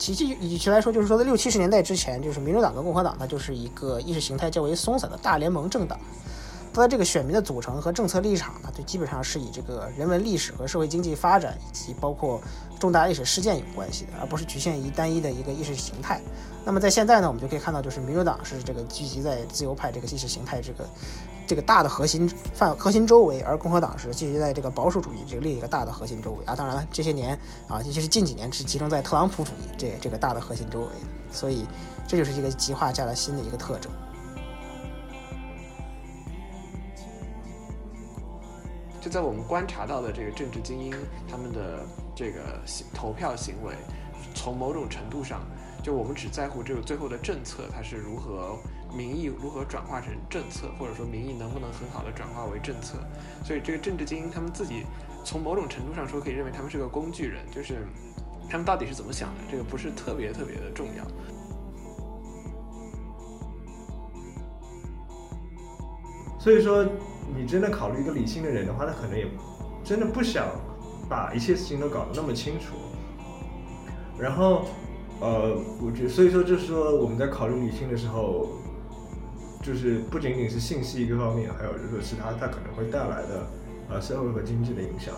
其实与其来说，就是说在六七十年代之前，就是民主党跟共和党，它就是一个意识形态较为松散的大联盟政党。它的这个选民的组成和政策立场呢，就基本上是以这个人文历史和社会经济发展以及包括重大历史事件有关系的，而不是局限于单一的一个意识形态。那么在现在呢，我们就可以看到，就是民主党是这个聚集在自由派这个意识形态这个这个大的核心范核心周围，而共和党是聚集在这个保守主义这个另一个大的核心周围啊。当然了，这些年啊，尤其是近几年是集中在特朗普主义这这个大的核心周围，所以这就是一个极化下的新的一个特征。就在我们观察到的这个政治精英他们的这个投票行为，从某种程度上，就我们只在乎这个最后的政策它是如何民意如何转化成政策，或者说民意能不能很好的转化为政策。所以这个政治精英他们自己从某种程度上说可以认为他们是个工具人，就是他们到底是怎么想的，这个不是特别特别的重要。所以说。你真的考虑一个理性的人的话，他可能也真的不想把一切事情都搞得那么清楚。然后，呃，我觉所以说就是说我们在考虑理性的时候，就是不仅仅是信息一个方面，还有就是说其他它可能会带来的呃社会和经济的影响。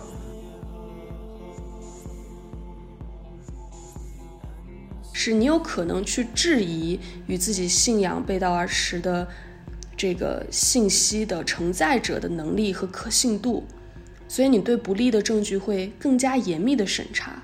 是你有可能去质疑与自己信仰背道而驰的。这个信息的承载者的能力和可信度，所以你对不利的证据会更加严密的审查。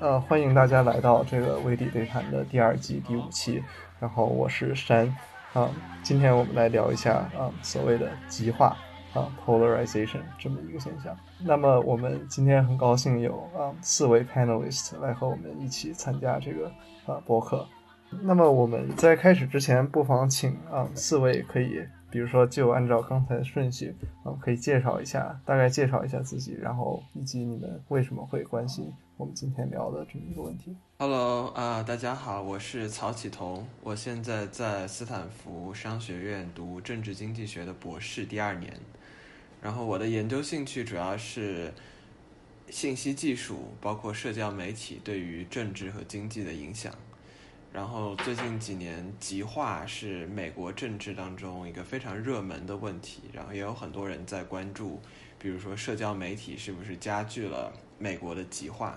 呃，欢迎大家来到这个微底对谈的第二季第五期，然后我是山。啊，今天我们来聊一下啊，所谓的极化啊，polarization 这么一个现象。那么我们今天很高兴有啊四位 panelist 来和我们一起参加这个啊博客。那么我们在开始之前，不妨请啊四位可以，比如说就按照刚才的顺序啊，可以介绍一下，大概介绍一下自己，然后以及你们为什么会关心。我们今天聊的这么一个问题。Hello 啊，大家好，我是曹启彤，我现在在斯坦福商学院读政治经济学的博士第二年，然后我的研究兴趣主要是信息技术，包括社交媒体对于政治和经济的影响。然后最近几年，极化是美国政治当中一个非常热门的问题，然后也有很多人在关注，比如说社交媒体是不是加剧了。美国的极化，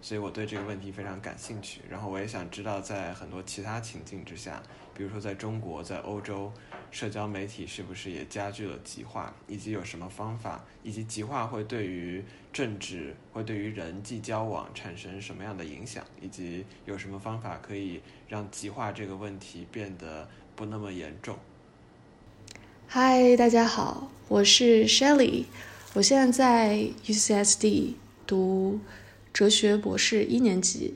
所以我对这个问题非常感兴趣。然后我也想知道，在很多其他情境之下，比如说在中国、在欧洲，社交媒体是不是也加剧了极化，以及有什么方法，以及极化会对于政治、会对于人际交往产生什么样的影响，以及有什么方法可以让极化这个问题变得不那么严重。嗨，大家好，我是 Shelly，我现在在 UCSD。读哲学博士一年级，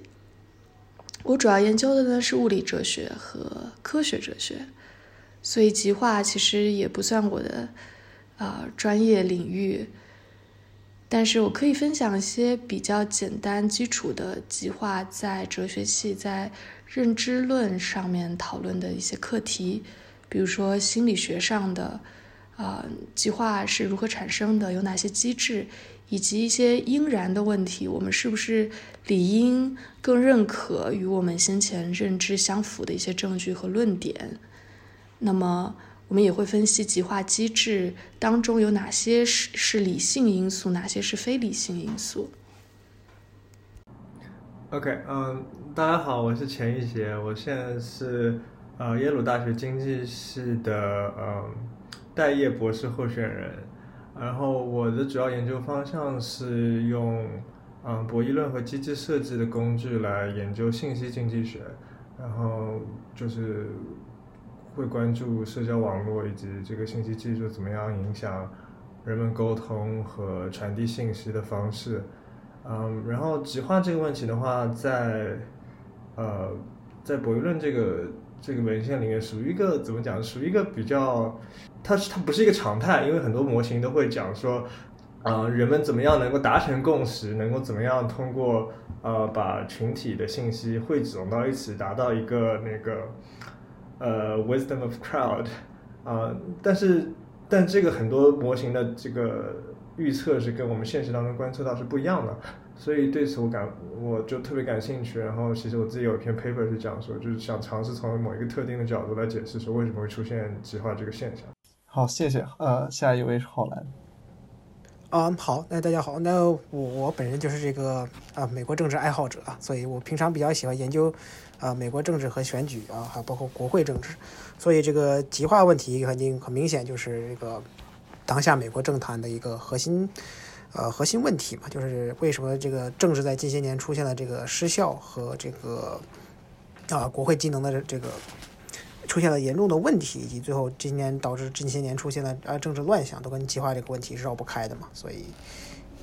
我主要研究的呢是物理哲学和科学哲学，所以极化其实也不算我的啊专业领域，但是我可以分享一些比较简单基础的极化在哲学系在认知论上面讨论的一些课题，比如说心理学上的啊极化是如何产生的，有哪些机制。以及一些应然的问题，我们是不是理应更认可与我们先前认知相符的一些证据和论点？那么，我们也会分析极化机制当中有哪些是是理性因素，哪些是非理性因素。OK，嗯，大家好，我是钱玉杰，我现在是呃耶鲁大学经济系的嗯待业博士候选人。然后我的主要研究方向是用嗯博弈论和机制设计的工具来研究信息经济学，然后就是会关注社交网络以及这个信息技术怎么样影响人们沟通和传递信息的方式。嗯，然后极化这个问题的话，在呃在博弈论这个这个文献里面属于一个怎么讲？属于一个比较。它是它不是一个常态，因为很多模型都会讲说，呃，人们怎么样能够达成共识，能够怎么样通过呃把群体的信息汇总到一起，达到一个那个呃 wisdom of crowd 啊、但是但这个很多模型的这个预测是跟我们现实当中观测到是不一样的，所以对此我感我就特别感兴趣。然后其实我自己有一篇 paper 是讲说，就是想尝试从某一个特定的角度来解释说为什么会出现极化这个现象。好，谢谢。呃，下一位是浩然。啊、好，那大家好，那我我本人就是这个啊、美国政治爱好者啊，所以我平常比较喜欢研究啊、美国政治和选举啊，还包括国会政治，所以这个极化问题肯定很明显就是这个当下美国政坛的一个核心呃核心问题嘛，就是为什么这个政治在近些年出现了这个失效和这个啊、国会机能的这个出现了严重的问题，以及最后今年导致近些年出现的啊政治乱象，都跟计划这个问题是绕不开的嘛。所以，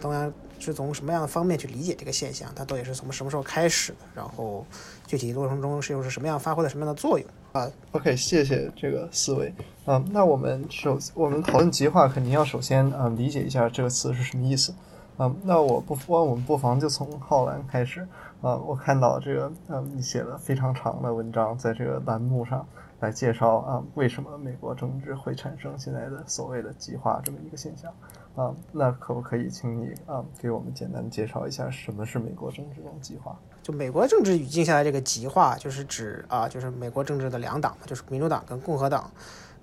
当然是从什么样的方面去理解这个现象，它到底是从什么时候开始的，然后具体过程中是又是什么样发挥了什么样的作用啊？OK，谢谢这个思维。嗯，那我们首我们讨论极化，肯定要首先啊理解一下这个词是什么意思。啊，那我不妨我们不妨就从浩然开始。啊、我看到这个嗯你写了非常长的文章，在这个栏目上来介绍啊、为什么美国政治会产生现在的所谓的极化这么一个现象。啊、那可不可以请你啊、给我们简单介绍一下什么是美国政治中极化？就美国政治语境下的这个极化，就是指啊，就是美国政治的两党嘛，就是民主党跟共和党，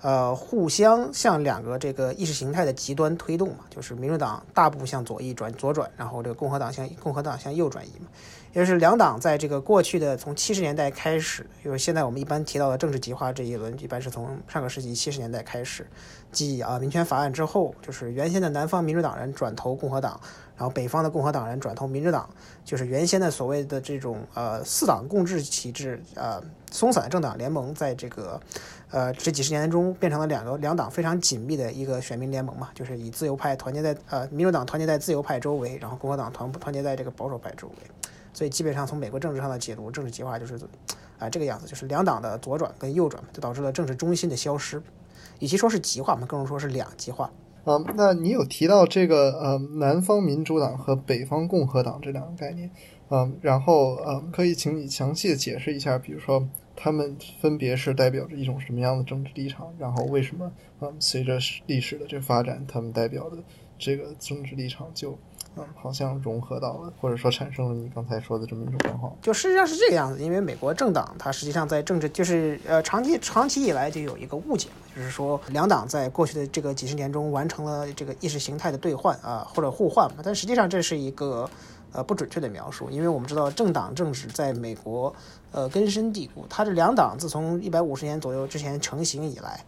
呃，互相向两个这个意识形态的极端推动嘛，就是民主党大步向左翼转左转，然后这个共和党向共和党向右转移嘛，也就是两党在这个过去的从七十年代开始，就是现在我们一般提到的政治极化这一轮，一般是从上个世纪七十年代开始，继啊民权法案之后，就是原先的南方民主党人转投共和党，然后北方的共和党人转投民主党。就是原先的所谓的这种呃四党共治体制，呃松散政党联盟，在这个呃这几十年中变成了两个两党非常紧密的一个选民联盟嘛，就是以自由派团结在呃民主党团结在自由派周围，然后共和党团团结在这个保守派周围，所以基本上从美国政治上的解读，政治极化就是啊、这个样子，就是两党的左转跟右转，就导致了政治中心的消失，与其说是极化嘛，更如说是两极化。嗯，那你有提到这个呃南方民主党和北方共和党这两个概念，嗯，然后嗯，可以请你详细解释一下，比如说他们分别是代表着一种什么样的政治立场，然后为什么嗯随着历史的这发展，他们代表的这个政治立场就好像融合到了，或者说产生了你刚才说的这么一种状况。就事实上是这个样子，因为美国政党它实际上在政治就是呃长期长期以来就有一个误解嘛，就是说两党在过去的这个几十年中完成了这个意识形态的兑换啊或者互换嘛，但实际上这是一个呃不准确的描述，因为我们知道政党政治在美国呃根深蒂固，它这两党自从一百五十年左右之前成型以来。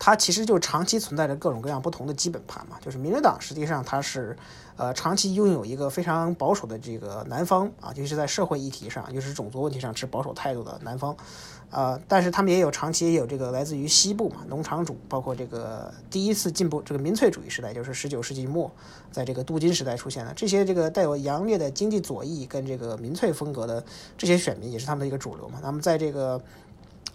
它其实就长期存在着各种各样不同的基本盘嘛，就是民主党实际上它是，呃，长期拥有一个非常保守的这个南方啊，尤其是在社会议题上，尤其是种族问题上持保守态度的南方，呃，但是他们也有长期也有这个来自于西部嘛，农场主，包括这个第一次进步这个民粹主义时代，就是十九世纪末，在这个镀金时代出现的这些这个带有强烈的经济左翼跟这个民粹风格的这些选民，也是他们的一个主流嘛。那么在这个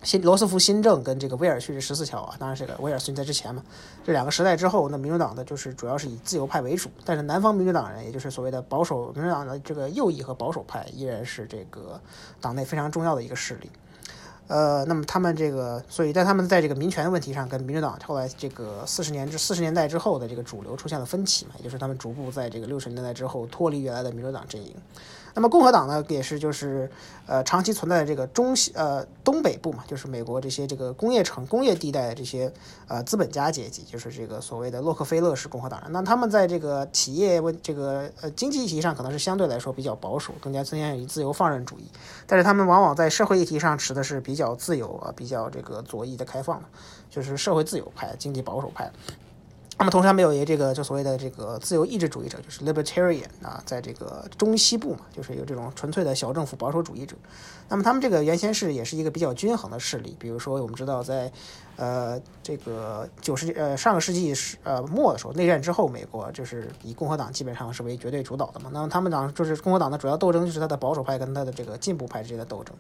新罗斯福新政跟这个威尔逊十四条啊，当然这个威尔逊在之前嘛，这两个时代之后，那民主党的就是主要是以自由派为主，但是南方民主党人，也就是所谓的保守民主党的这个右翼和保守派，依然是这个党内非常重要的一个势力。呃，那么他们这个，所以在他们在这个民权问题上，跟民主党后来这个四十年至四十年代之后的这个主流出现了分歧嘛，也就是他们逐步在这个六十年代之后脱离原来的民主党阵营。那么共和党呢，也是就是呃长期存在的这个中西呃东北部嘛，就是美国这些这个工业城工业地带的这些呃资本家阶级，就是这个所谓的洛克菲勒式共和党人。那他们在这个企业问这个呃经济议题上，可能是相对来说比较保守，更加倾向于自由放任主义。但是他们往往在社会议题上持的是比较自由啊，比较这个左翼的开放的，就是社会自由派、经济保守派。那么同时，他们有一个这个就所谓的这个自由意志主义者，就是 libertarian 啊，在这个中西部嘛，就是有这种纯粹的小政府保守主义者。那么他们这个原先是也是一个比较均衡的势力，比如说我们知道在呃这个九十呃上个世纪是呃末的时候，内战之后，美国就是以共和党基本上是为绝对主导的嘛。那么他们党就是共和党的主要斗争就是他的保守派跟他的这个进步派之间的斗争。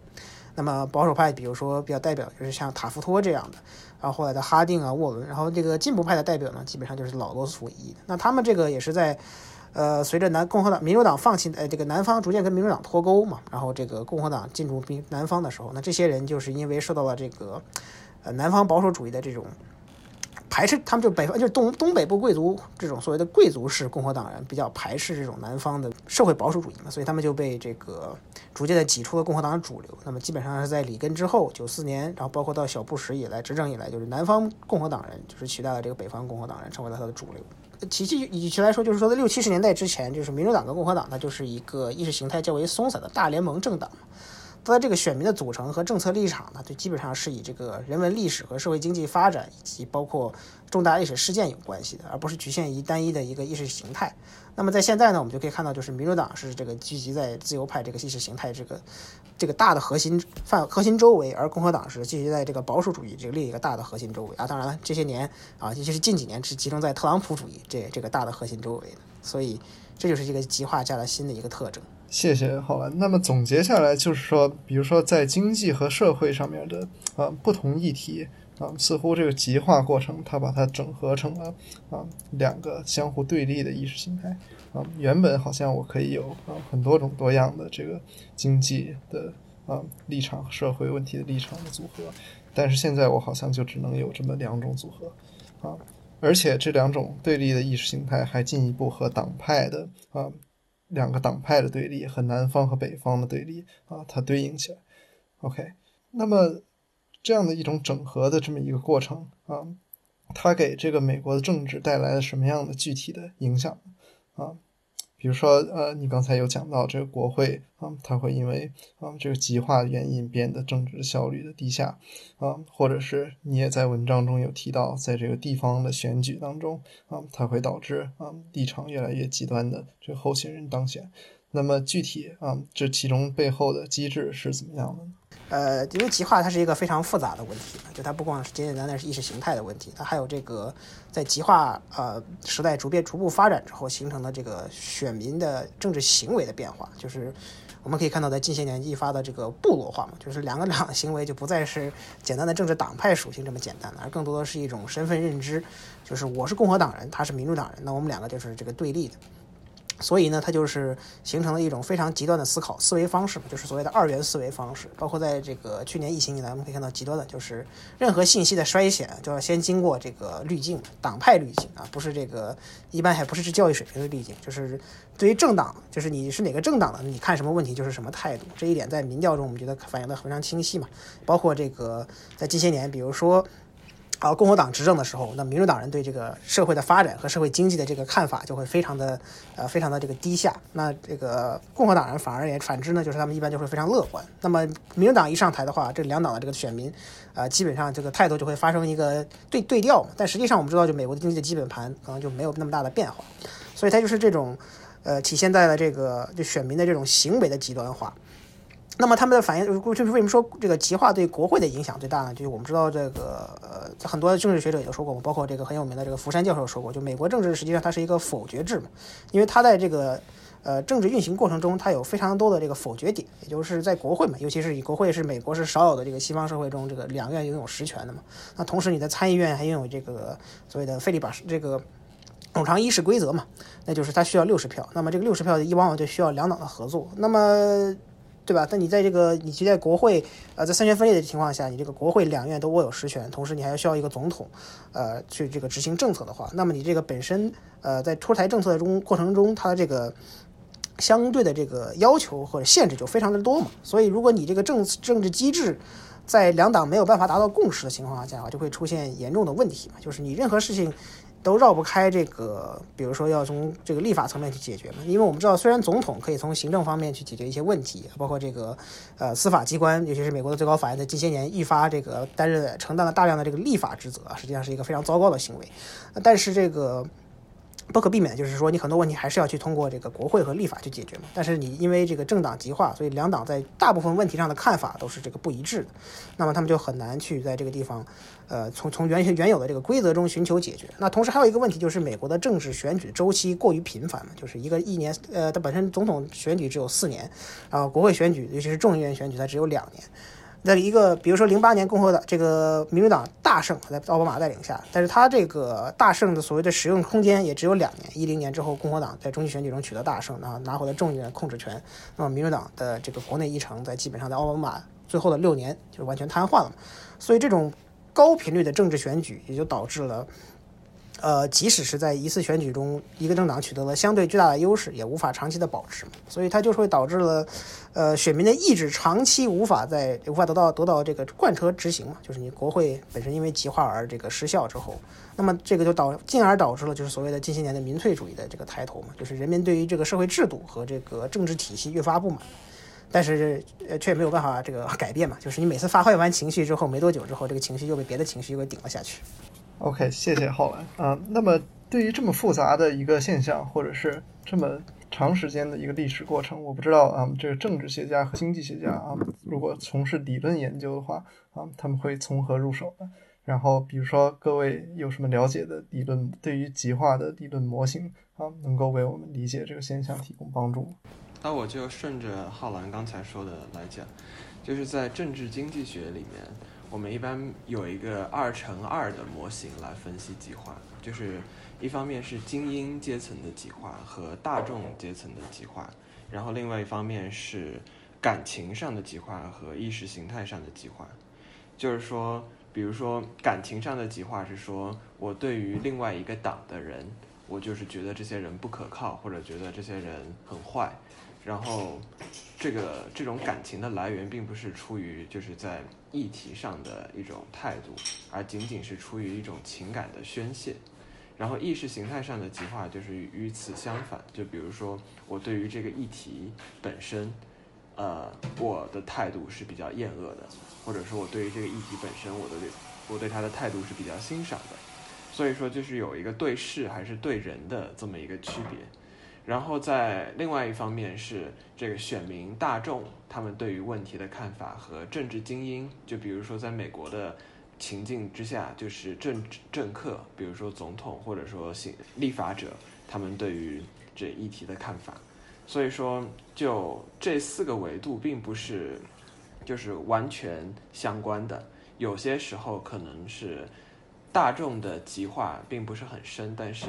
那么保守派，比如说比较代表就是像塔夫托这样的，然后后来的哈定啊、沃伦，然后这个进步派的代表呢，基本上就是老罗斯福一。那他们这个也是在，呃，随着南共和党、民主党放弃，呃，这个南方逐渐跟民主党脱钩嘛，然后这个共和党进驻民南方的时候，那这些人就是因为受到了这个，呃，南方保守主义的这种。排斥他们就北方就是东东北部贵族这种所谓的贵族式共和党人比较排斥这种南方的社会保守主义嘛，所以他们就被这个逐渐的挤出了共和党的主流。那么基本上是在里根之后九四年，然后包括到小布什以来执政以来，就是南方共和党人就是取代了这个北方共和党人，成为了他的主流。其实与其来说，就是说在六七十年代之前，就是民主党跟共和党，它就是一个意识形态较为松散的大联盟政党。它的这个选民的组成和政策立场呢，就基本上是以这个人文历史和社会经济发展以及包括重大历史事件有关系的，而不是局限于单一的一个意识形态。那么在现在呢，我们就可以看到，就是民主党是这个聚集在自由派这个意识形态这个这个大的核心范核心周围，而共和党是聚集在这个保守主义这个另一个大的核心周围啊。当然了，这些年啊，尤其是近几年是集中在特朗普主义这这个大的核心周围，所以这就是这个极化加了新的一个特征。谢谢，好了，那么总结下来就是说，比如说在经济和社会上面的啊不同议题啊，似乎这个极化过程它把它整合成了啊两个相互对立的意识形态啊。原本好像我可以有啊很多种多样的这个经济的啊立场、社会问题的立场的组合，但是现在我好像就只能有这么两种组合啊，而且这两种对立的意识形态还进一步和党派的啊。两个党派的对立和南方和北方的对立啊，它对应起来。OK，那么这样的一种整合的这么一个过程啊，它给这个美国的政治带来了什么样的具体的影响啊？比如说，呃，你刚才有讲到这个国会啊，它会因为啊这个极化原因变得政治效率的低下啊，或者是你也在文章中有提到，在这个地方的选举当中啊，它会导致啊立场越来越极端的这个候选人当选。那么具体啊，这其中背后的机制是怎么样的呢？呃，因为极化它是一个非常复杂的问题，就它不光是简简单单是意识形态的问题，它还有这个在极化呃时代逐渐逐步发展之后形成的这个选民的政治行为的变化，就是我们可以看到在近些年一发的这个部落化嘛，就是两个党行为就不再是简单的政治党派属性这么简单了，而更多的是一种身份认知，就是我是共和党人，他是民主党人，那我们两个就是这个对立的。所以呢，它就是形成了一种非常极端的思考思维方式，就是所谓的二元思维方式。包括在这个去年疫情以来，我们可以看到极端的，就是任何信息的筛选就要先经过这个滤镜，党派滤镜啊，不是这个一般还不是这教育水平的滤镜，就是对于政党，就是你是哪个政党的，你看什么问题就是什么态度。这一点在民调中我们觉得反映的非常清晰嘛。包括这个在近些年，比如说。啊，共和党执政的时候，那民主党人对这个社会的发展和社会经济的这个看法就会非常的，呃，非常的这个低下。那这个共和党人反而也反之呢，就是他们一般就会非常乐观。那么民主党一上台的话，这两党的这个选民，呃，基本上这个态度就会发生一个对对调。但实际上我们知道，就美国的经济的基本盘可能就没有那么大的变化，所以它就是这种，呃，体现在了这个就选民的这种行为的极端化。那么他们的反应就是为什么说这个极化对国会的影响最大呢？就是我们知道这个呃，很多政治学者也都说过，包括这个很有名的这个福山教授说过，就美国政治实际上它是一个否决制嘛，因为它在这个呃政治运行过程中，它有非常多的这个否决点，也就是在国会嘛，尤其是以国会是美国是少有的这个西方社会中这个两院拥有实权的嘛，那同时你在参议院还拥有这个所谓的费利把这个冗长议事规则嘛，那就是它需要六十票，那么这个六十票一往往就需要两党的合作，那么。对吧？但你在这个你就在国会，呃，在三权分立的情况下，你这个国会两院都握有实权，同时你还需要一个总统，呃，去这个执行政策的话，那么你这个本身，呃，在出台政策中过程中，它这个相对的这个要求或者限制就非常的多嘛。所以，如果你这个政政治机制在两党没有办法达到共识的情况下，就会出现严重的问题嘛。就是你任何事情。都绕不开这个，比如说要从这个立法层面去解决嘛，因为我们知道，虽然总统可以从行政方面去解决一些问题，包括这个呃司法机关，尤其是美国的最高法院，在近些年愈发这个担任承担了大量的这个立法职责，实际上是一个非常糟糕的行为，但是这个。不可避免，就是说你很多问题还是要去通过这个国会和立法去解决嘛。但是你因为这个政党极化，所以两党在大部分问题上的看法都是这个不一致的，那么他们就很难去在这个地方，呃，从从原原有的这个规则中寻求解决。那同时还有一个问题就是美国的政治选举周期过于频繁嘛，就是一个一年，呃，它本身总统选举只有四年，然后国会选举，尤其是众议院选举，它只有两年。的一个，比如说零八年共和党这个民主党大胜，在奥巴马带领下，但是他这个大胜的所谓的使用空间也只有两年，一零年之后共和党在中期选举中取得大胜，然后拿回了众议院控制权，那么民主党的这个国内议程在基本上在奥巴马最后的六年就完全瘫痪了，所以这种高频率的政治选举也就导致了。呃，即使是在一次选举中，一个政党取得了相对巨大的优势，也无法长期的保持，所以它就是会导致了，呃，选民的意志长期无法在无法得到得到这个贯彻执行嘛，就是你国会本身因为极化而这个失效之后，那么这个就导进而导致了就是所谓的近些年的民粹主义的这个抬头嘛，就是人民对于这个社会制度和这个政治体系越发不满，但是呃却没有办法这个改变嘛，就是你每次发挥完情绪之后，没多久之后，这个情绪又被别的情绪又给顶了下去。OK，谢谢浩然啊。那么，对于这么复杂的一个现象，或者是这么长时间的一个历史过程，我不知道啊，这个政治学家和经济学家啊，如果从事理论研究的话啊，他们会从何入手呢？然后，比如说各位有什么了解的理论，对于极化的理论模型啊，能够为我们理解这个现象提供帮助吗？那我就顺着浩然刚才说的来讲，就是在政治经济学里面。我们一般有一个二乘二的模型来分析极化，就是一方面是精英阶层的极化和大众阶层的极化，然后另外一方面是感情上的极化和意识形态上的极化。就是说，比如说感情上的极化是说我对于另外一个党的人，我就是觉得这些人不可靠，或者觉得这些人很坏。然后，这个这种感情的来源并不是出于就是在议题上的一种态度，而仅仅是出于一种情感的宣泄。然后意识形态上的极化就是与此相反，就比如说我对于这个议题本身，呃，我的态度是比较厌恶的，或者说我对于这个议题本身，我的我对他的态度是比较欣赏的。所以说，就是有一个对事还是对人的这么一个区别。然后在另外一方面是这个选民大众他们对于问题的看法和政治精英，就比如说在美国的情境之下，就是政治政客，比如说总统或者说行立法者，他们对于这议题的看法。所以说，就这四个维度并不是就是完全相关的，有些时候可能是大众的极化并不是很深，但是。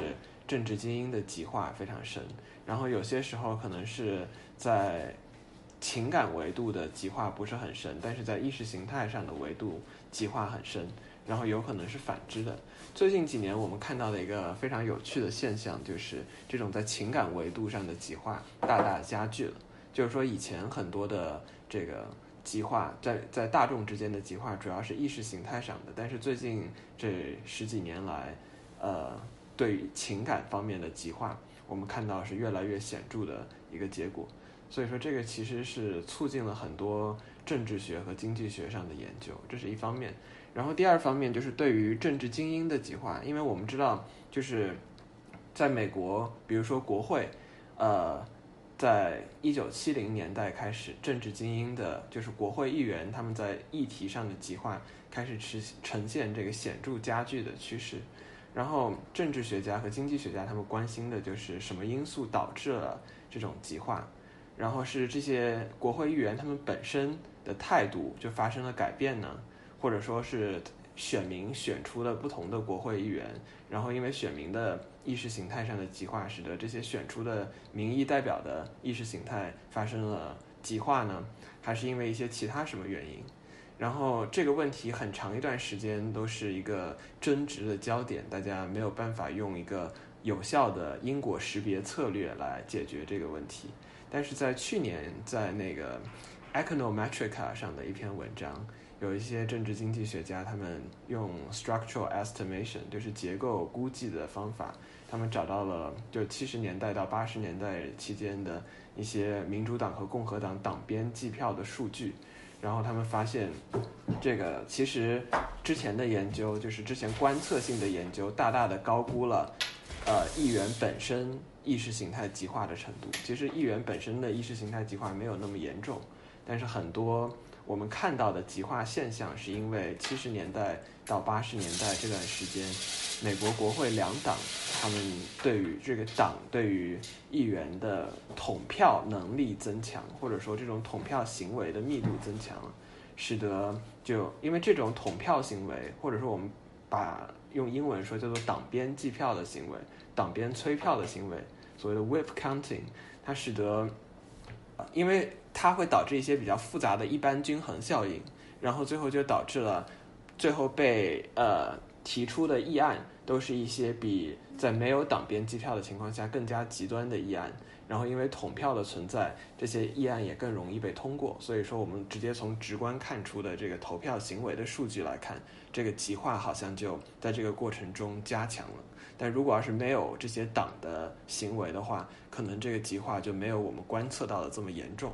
政治精英的极化非常深，然后有些时候可能是在情感维度的极化不是很深，但是在意识形态上的维度极化很深，然后有可能是反之的。最近几年我们看到的一个非常有趣的现象，就是这种在情感维度上的极化大大加剧了。就是说以前很多的这个极化在在大众之间的极化主要是意识形态上的，但是最近这十几年来，呃。对情感方面的极化，我们看到是越来越显著的一个结果。所以说，这个其实是促进了很多政治学和经济学上的研究，这是一方面。然后第二方面就是对于政治精英的极化，因为我们知道，就是在美国，比如说国会，呃，在一九七零年代开始，政治精英的，就是国会议员，他们在议题上的极化开始呈呈现这个显著加剧的趋势。然后，政治学家和经济学家他们关心的就是什么因素导致了这种极化，然后是这些国会议员他们本身的态度就发生了改变呢，或者说是选民选出了不同的国会议员，然后因为选民的意识形态上的极化，使得这些选出的民意代表的意识形态发生了极化呢，还是因为一些其他什么原因？然后这个问题很长一段时间都是一个争执的焦点，大家没有办法用一个有效的因果识别策略来解决这个问题。但是在去年，在那个 Econometrica 上的一篇文章，有一些政治经济学家他们用 structural estimation，就是结构估计的方法，他们找到了就七十年代到八十年代期间的一些民主党和共和党党编计票的数据。然后他们发现，这个其实之前的研究，就是之前观测性的研究，大大的高估了，呃，议员本身意识形态极化的程度。其实议员本身的意识形态极化没有那么严重，但是很多我们看到的极化现象，是因为七十年代到八十年代这段时间。美国国会两党，他们对于这个党对于议员的统票能力增强，或者说这种统票行为的密度增强，使得就因为这种统票行为，或者说我们把用英文说叫做党边计票的行为、党边催票的行为，所谓的 whip counting，它使得，因为它会导致一些比较复杂的一般均衡效应，然后最后就导致了最后被呃提出的议案都是一些比在没有党编计票的情况下更加极端的议案。然后因为统票的存在，这些议案也更容易被通过。所以说，我们直接从直观看出的这个投票行为的数据来看，这个极化好像就在这个过程中加强了。但如果要是没有这些党的行为的话，可能这个极化就没有我们观测到的这么严重。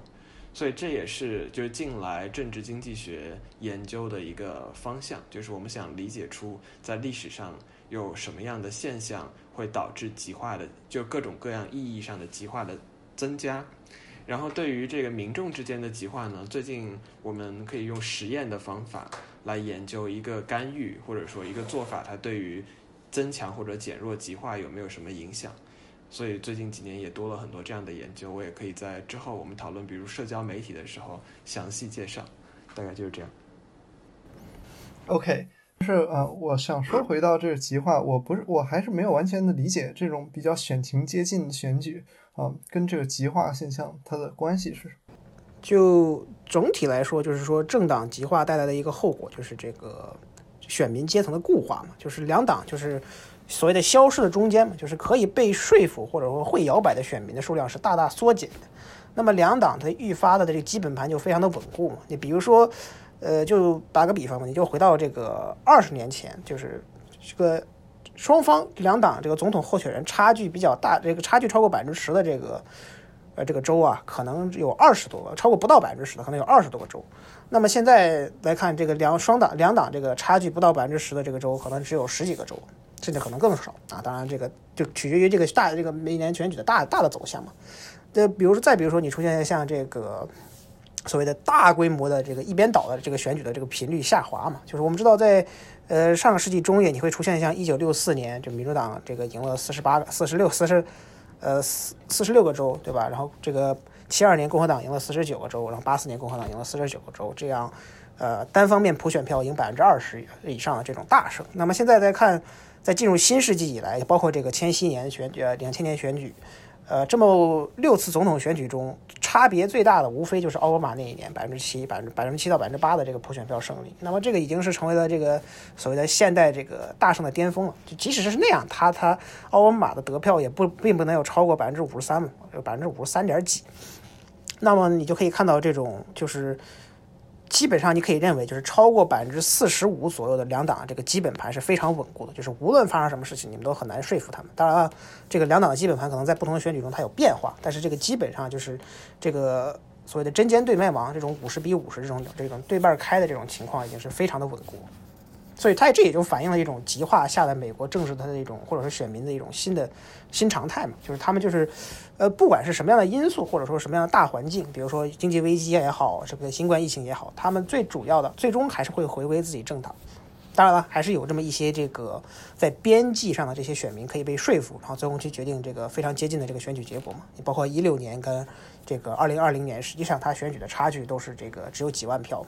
所以这也是就是近来政治经济学研究的一个方向，就是我们想理解出在历史上有什么样的现象。会导致极化的，就各种各样意义上的极化的增加。然后对于这个民众之间的极化呢，最近我们可以用实验的方法来研究一个干预或者说一个做法，它对于增强或者减弱极化有没有什么影响。所以最近几年也多了很多这样的研究，我也可以在之后我们讨论比如社交媒体的时候详细介绍。大概就是这样。OK。是呃，我想说回到这个极化，我不是，我还是没有完全的理解这种比较选情接近的选举啊，跟这个极化现象它的关系是什么？就总体来说，就是说政党极化带来的一个后果，就是这个选民阶层的固化嘛，就是两党就是所谓的消失的中间嘛，就是可以被说服或者说会摇摆的选民的数量是大大缩减的。那么两党它愈发的这个基本盘就非常的稳固嘛，你比如说。呃，就打个比方吧，你就回到这个二十年前，就是这个双方两党这个总统候选人差距比较大，这个差距超过百分之十的这个呃这个州啊，可能有二十多个，超过不到百分之十的可能有二十多个州。那么现在来看，这个两双党两党这个差距不到百分之十的这个州，可能只有十几个州，甚至可能更少啊。当然，这个就取决于这个大这个每年选举的大大的走向嘛。这比如说，再比如说，你出现像这个。所谓的大规模的这个一边倒的这个选举的这个频率下滑嘛，就是我们知道在呃上个世纪中叶，你会出现像一九六四年就民主党这个赢了四十八个、四十六、四十呃四四十六个州，对吧？然后这个七二年共和党赢了四十九个州，然后八四年共和党赢了四十九个州，这样呃单方面普选票赢百分之二十以上的这种大胜。那么现在再看，在进入新世纪以来，包括这个千禧年选举、两千年选举。呃，这么六次总统选举中，差别最大的无非就是奥巴马那一年百分之七、百分之百分之七到百分之八的这个普选票胜利。那么这个已经是成为了这个所谓的现代这个大胜的巅峰了。就即使是那样，他他奥巴马的得票也不并不能有超过百分之五十三嘛，有百分之五十三点几。那么你就可以看到这种就是。基本上你可以认为，就是超过百分之四十五左右的两党这个基本盘是非常稳固的，就是无论发生什么事情，你们都很难说服他们。当然了，这个两党的基本盘可能在不同的选举中它有变化，但是这个基本上就是这个所谓的针尖对麦芒这种五十比五十这种这种对半开的这种情况已经是非常的稳固。所以它这也就反映了一种极化下的美国政治它的一种或者说选民的一种新的新常态嘛，就是他们就是，呃，不管是什么样的因素或者说什么样的大环境，比如说经济危机也好，这个新冠疫情也好，他们最主要的最终还是会回归自己政党。当然了，还是有这么一些这个在边际上的这些选民可以被说服，然后最终去决定这个非常接近的这个选举结果嘛。你包括一六年跟这个二零二零年，实际上他选举的差距都是这个只有几万票。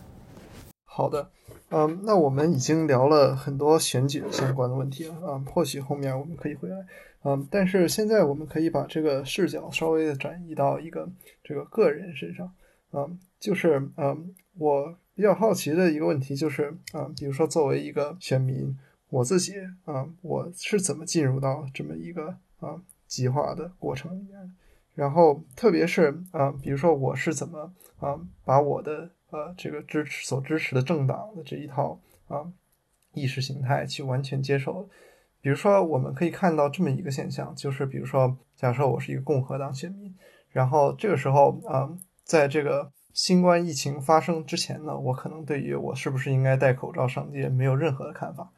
好的。嗯，那我们已经聊了很多选举相关的问题了啊，或许后面我们可以回来，嗯，但是现在我们可以把这个视角稍微的转移到一个这个个人身上，嗯，就是嗯，我比较好奇的一个问题就是，啊，比如说作为一个选民，我自己啊，我是怎么进入到这么一个啊极化的过程里面，然后特别是啊，比如说我是怎么啊把我的呃，这个支持所支持的政党的这一套啊意识形态去完全接受。比如说，我们可以看到这么一个现象，就是比如说，假设我是一个共和党选民，然后这个时候啊，在这个新冠疫情发生之前呢，我可能对于我是不是应该戴口罩上街没有任何的看法。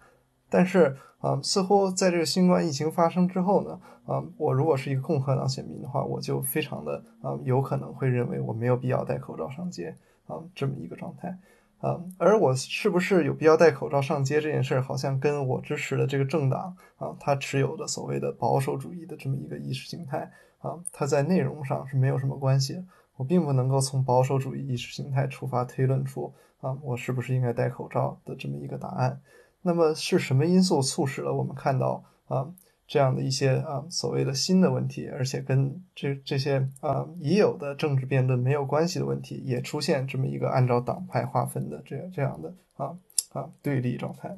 但是啊，似乎在这个新冠疫情发生之后呢，啊，我如果是一个共和党选民的话，我就非常的啊，有可能会认为我没有必要戴口罩上街。啊，这么一个状态，啊，而我是不是有必要戴口罩上街这件事儿，好像跟我支持的这个政党啊，他持有的所谓的保守主义的这么一个意识形态啊，它在内容上是没有什么关系。我并不能够从保守主义意识形态出发推论出，啊，我是不是应该戴口罩的这么一个答案。那么是什么因素促使了我们看到啊这样的一些啊所谓的新的问题，而且跟这这些啊已有的政治辩论没有关系的问题，也出现这么一个按照党派划分的这这样的啊啊对立状态？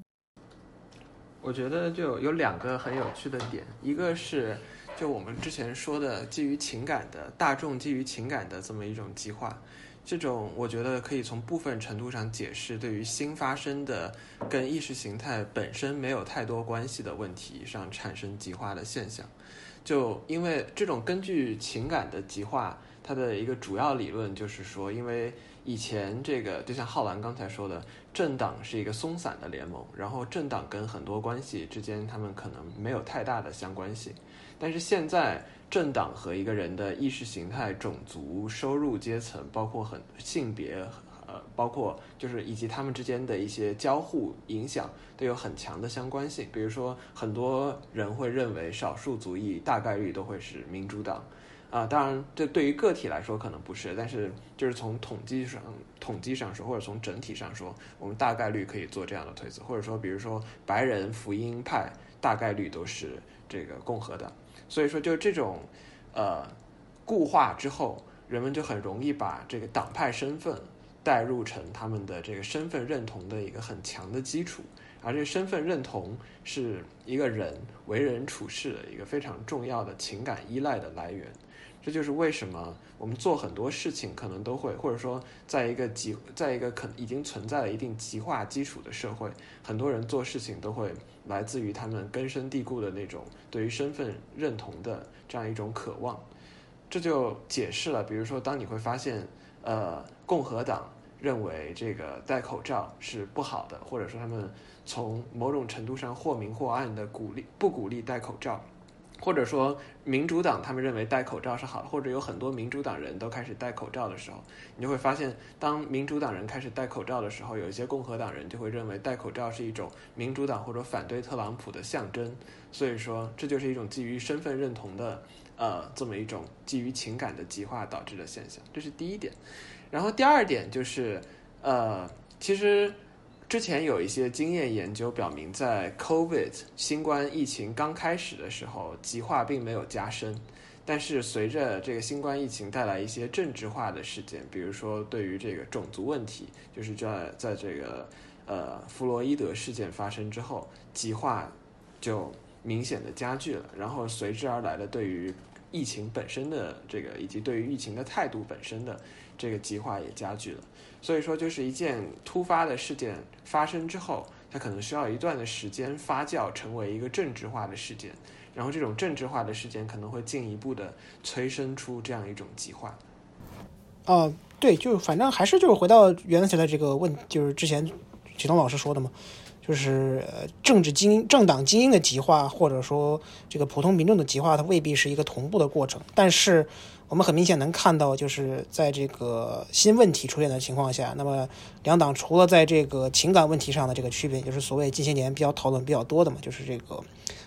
我觉得就有两个很有趣的点，一个是就我们之前说的基于情感的大众基于情感的这么一种激化，这种我觉得可以从部分程度上解释对于新发生的跟意识形态本身没有太多关系的问题上产生极化的现象。就因为这种根据情感的极化，它的一个主要理论就是说，因为以前这个就像浩然刚才说的。政党是一个松散的联盟，然后政党跟很多关系之间，他们可能没有太大的相关性。但是现在，政党和一个人的意识形态、种族、收入阶层，包括很性别，呃，包括就是以及他们之间的一些交互影响，都有很强的相关性。比如说，很多人会认为少数族裔大概率都会是民主党。啊，当然，这对于个体来说可能不是，但是就是从统计上、统计上说，或者从整体上说，我们大概率可以做这样的推测，或者说，比如说白人福音派大概率都是这个共和党，所以说就这种呃固化之后，人们就很容易把这个党派身份带入成他们的这个身份认同的一个很强的基础，而这个身份认同是一个人为人处事的一个非常重要的情感依赖的来源。这就是为什么我们做很多事情可能都会，或者说在一个极，在一个可已经存在了一定极化基础的社会，很多人做事情都会来自于他们根深蒂固的那种对于身份认同的这样一种渴望。这就解释了，比如说，当你会发现，呃，共和党认为这个戴口罩是不好的，或者说他们从某种程度上或明或暗的鼓励不鼓励戴口罩。或者说，民主党他们认为戴口罩是好的，或者有很多民主党人都开始戴口罩的时候，你就会发现，当民主党人开始戴口罩的时候，有一些共和党人就会认为戴口罩是一种民主党或者反对特朗普的象征。所以说，这就是一种基于身份认同的，呃，这么一种基于情感的极化导致的现象。这是第一点。然后第二点就是，呃，其实。之前有一些经验研究表明，在 COVID 新冠疫情刚开始的时候，极化并没有加深。但是随着这个新冠疫情带来一些政治化的事件，比如说对于这个种族问题，就是在在这个呃弗洛伊德事件发生之后，极化就明显的加剧了。然后随之而来的对于疫情本身的这个，以及对于疫情的态度本身的这个极化也加剧了。所以说，就是一件突发的事件发生之后，它可能需要一段的时间发酵，成为一个政治化的事件。然后，这种政治化的事件可能会进一步的催生出这样一种极化。哦，对，就反正还是就是回到原来的这个问，就是之前启东老师说的嘛，就是政治精英、政党精英的极化，或者说这个普通民众的极化，它未必是一个同步的过程，但是。我们很明显能看到，就是在这个新问题出现的情况下，那么两党除了在这个情感问题上的这个区别，就是所谓近些年比较讨论比较多的嘛，就是这个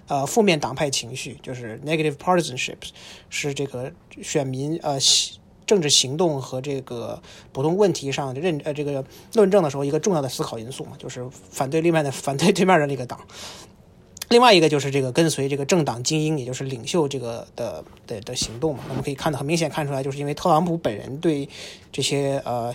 呃负面党派情绪，就是 negative partisanship，是这个选民呃政治行动和这个普通问题上认呃这个论证的时候一个重要的思考因素嘛，就是反对另外的反对对面的那个党。另外一个就是这个跟随这个政党精英，也就是领袖这个的的的行动嘛，我们可以看到很明显看出来，就是因为特朗普本人对这些呃。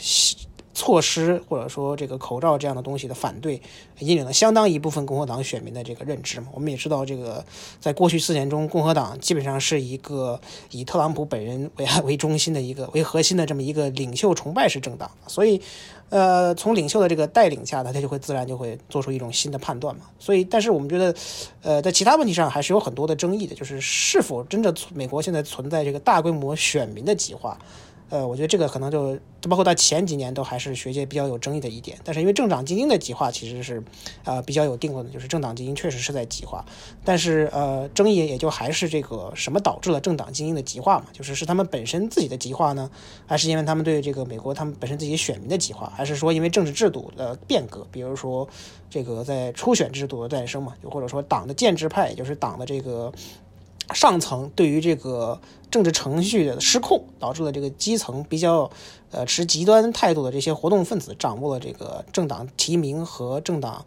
措施或者说这个口罩这样的东西的反对，引领了相当一部分共和党选民的这个认知嘛。我们也知道，这个在过去四年中，共和党基本上是一个以特朗普本人为为中心的一个为核心的这么一个领袖崇拜式政党。所以，呃，从领袖的这个带领下呢，他就会自然就会做出一种新的判断嘛。所以，但是我们觉得，呃，在其他问题上还是有很多的争议的，就是是否真的美国现在存在这个大规模选民的极化。呃，我觉得这个可能就包括到前几年都还是学界比较有争议的一点。但是因为政党精英的极化其实是呃比较有定论的，就是政党精英确实是在极化。但是呃，争议也就还是这个什么导致了政党精英的极化嘛？就是是他们本身自己的极化呢，还是因为他们对这个美国他们本身自己选民的极化，还是说因为政治制度的变革，比如说这个在初选制度的诞生嘛，又或者说党的建制派，也就是党的这个。上层对于这个政治程序的失控，导致了这个基层比较呃持极端态度的这些活动分子掌握了这个政党提名和政党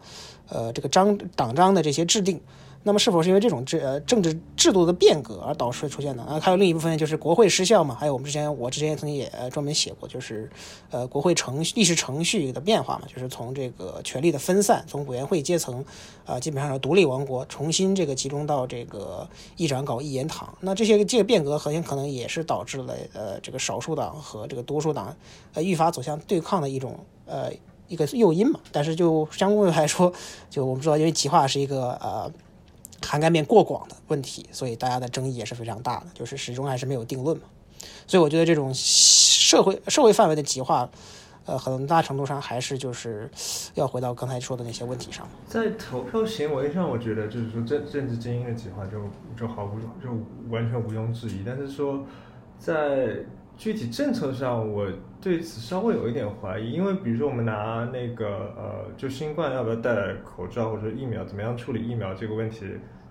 呃这个章党章的这些制定。那么是否是因为这种制呃政治制度的变革而导致出现的？啊，还有另一部分就是国会失效嘛？还有我们之前我之前曾经也专门写过，就是呃国会程历史程序的变化嘛，就是从这个权力的分散，从委员会阶层啊基本上是独立王国，重新这个集中到这个议长搞一言堂。那这些这个变革很有可能也是导致了呃这个少数党和这个多数党呃愈发走向对抗的一种呃一个诱因嘛。但是就相对来说，就我们知道，因为极化是一个呃。涵盖面过广的问题，所以大家的争议也是非常大的，就是始终还是没有定论嘛。所以我觉得这种社会社会范围的极化，呃，很大程度上还是就是要回到刚才说的那些问题上。在投票行为上，我觉得就是说政政治精英的极化就就毫无就完全毋庸置疑。但是说在具体政策上，我对此稍微有一点怀疑，因为比如说我们拿那个呃，就新冠要不要戴口罩或者疫苗，怎么样处理疫苗这个问题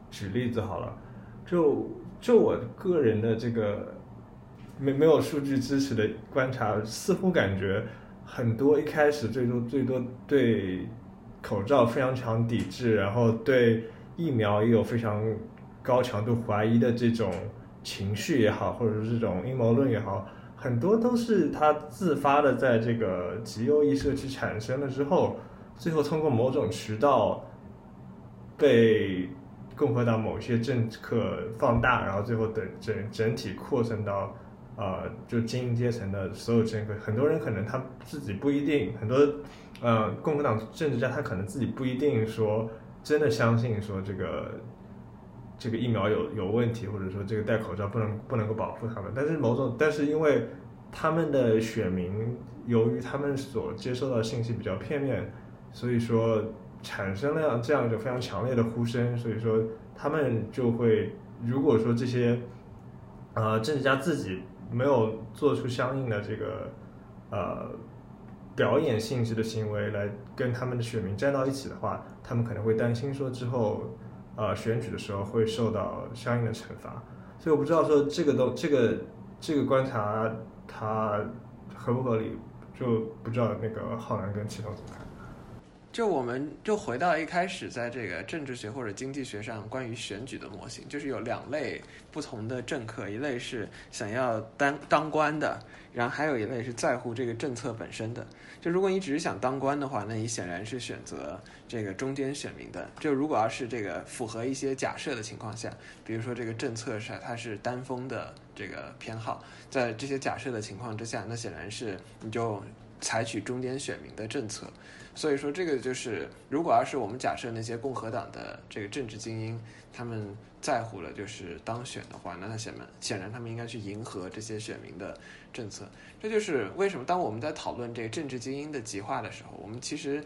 举例子好了。就就我个人的这个没没有数据支持的观察，似乎感觉很多一开始最多最多对口罩非常强抵制，然后对疫苗也有非常高强度怀疑的这种情绪也好，或者是这种阴谋论也好。很多都是他自发的，在这个极右翼社区产生了之后，最后通过某种渠道被共和党某些政客放大，然后最后等整整体扩散到呃，就精英阶层的所有政客。很多人可能他自己不一定，很多呃共和党政治家他可能自己不一定说真的相信说这个。这个疫苗有有问题，或者说这个戴口罩不能不能够保护他们，但是某种，但是因为他们的选民由于他们所接受到信息比较片面，所以说产生了这样一种非常强烈的呼声，所以说他们就会如果说这些呃政治家自己没有做出相应的这个呃表演性质的行为来跟他们的选民站到一起的话，他们可能会担心说之后。呃，选举的时候会受到相应的惩罚，所以我不知道说这个都这个这个观察它合不合理，就不知道那个浩南跟齐涛怎么看。就我们就回到一开始在这个政治学或者经济学上关于选举的模型，就是有两类不同的政客，一类是想要当当官的，然后还有一类是在乎这个政策本身的。就如果你只是想当官的话，那你显然是选择这个中间选民的。就如果要是这个符合一些假设的情况下，比如说这个政策是它是单峰的这个偏好，在这些假设的情况之下，那显然是你就采取中间选民的政策。所以说这个就是，如果要是我们假设那些共和党的这个政治精英他们在乎了就是当选的话，那他显然显然他们应该去迎合这些选民的政策。这就是为什么当我们在讨论这个政治精英的极化的时候，我们其实，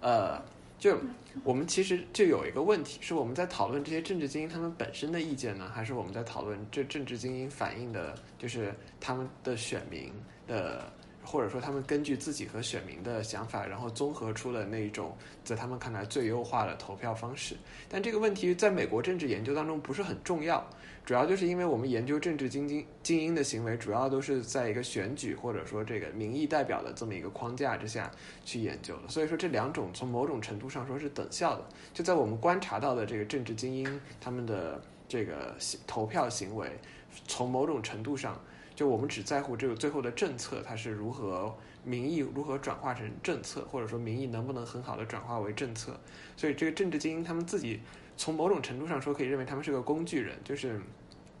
呃，就我们其实就有一个问题，是我们在讨论这些政治精英他们本身的意见呢，还是我们在讨论这政治精英反映的，就是他们的选民的，或者说他们根据自己和选民的想法，然后综合出了那一种在他们看来最优化的投票方式。但这个问题在美国政治研究当中不是很重要。主要就是因为我们研究政治精英精英的行为，主要都是在一个选举或者说这个民意代表的这么一个框架之下去研究的。所以说这两种从某种程度上说是等效的。就在我们观察到的这个政治精英他们的这个投票行为，从某种程度上，就我们只在乎这个最后的政策它是如何民意如何转化成政策，或者说民意能不能很好的转化为政策。所以这个政治精英他们自己。从某种程度上说，可以认为他们是个工具人，就是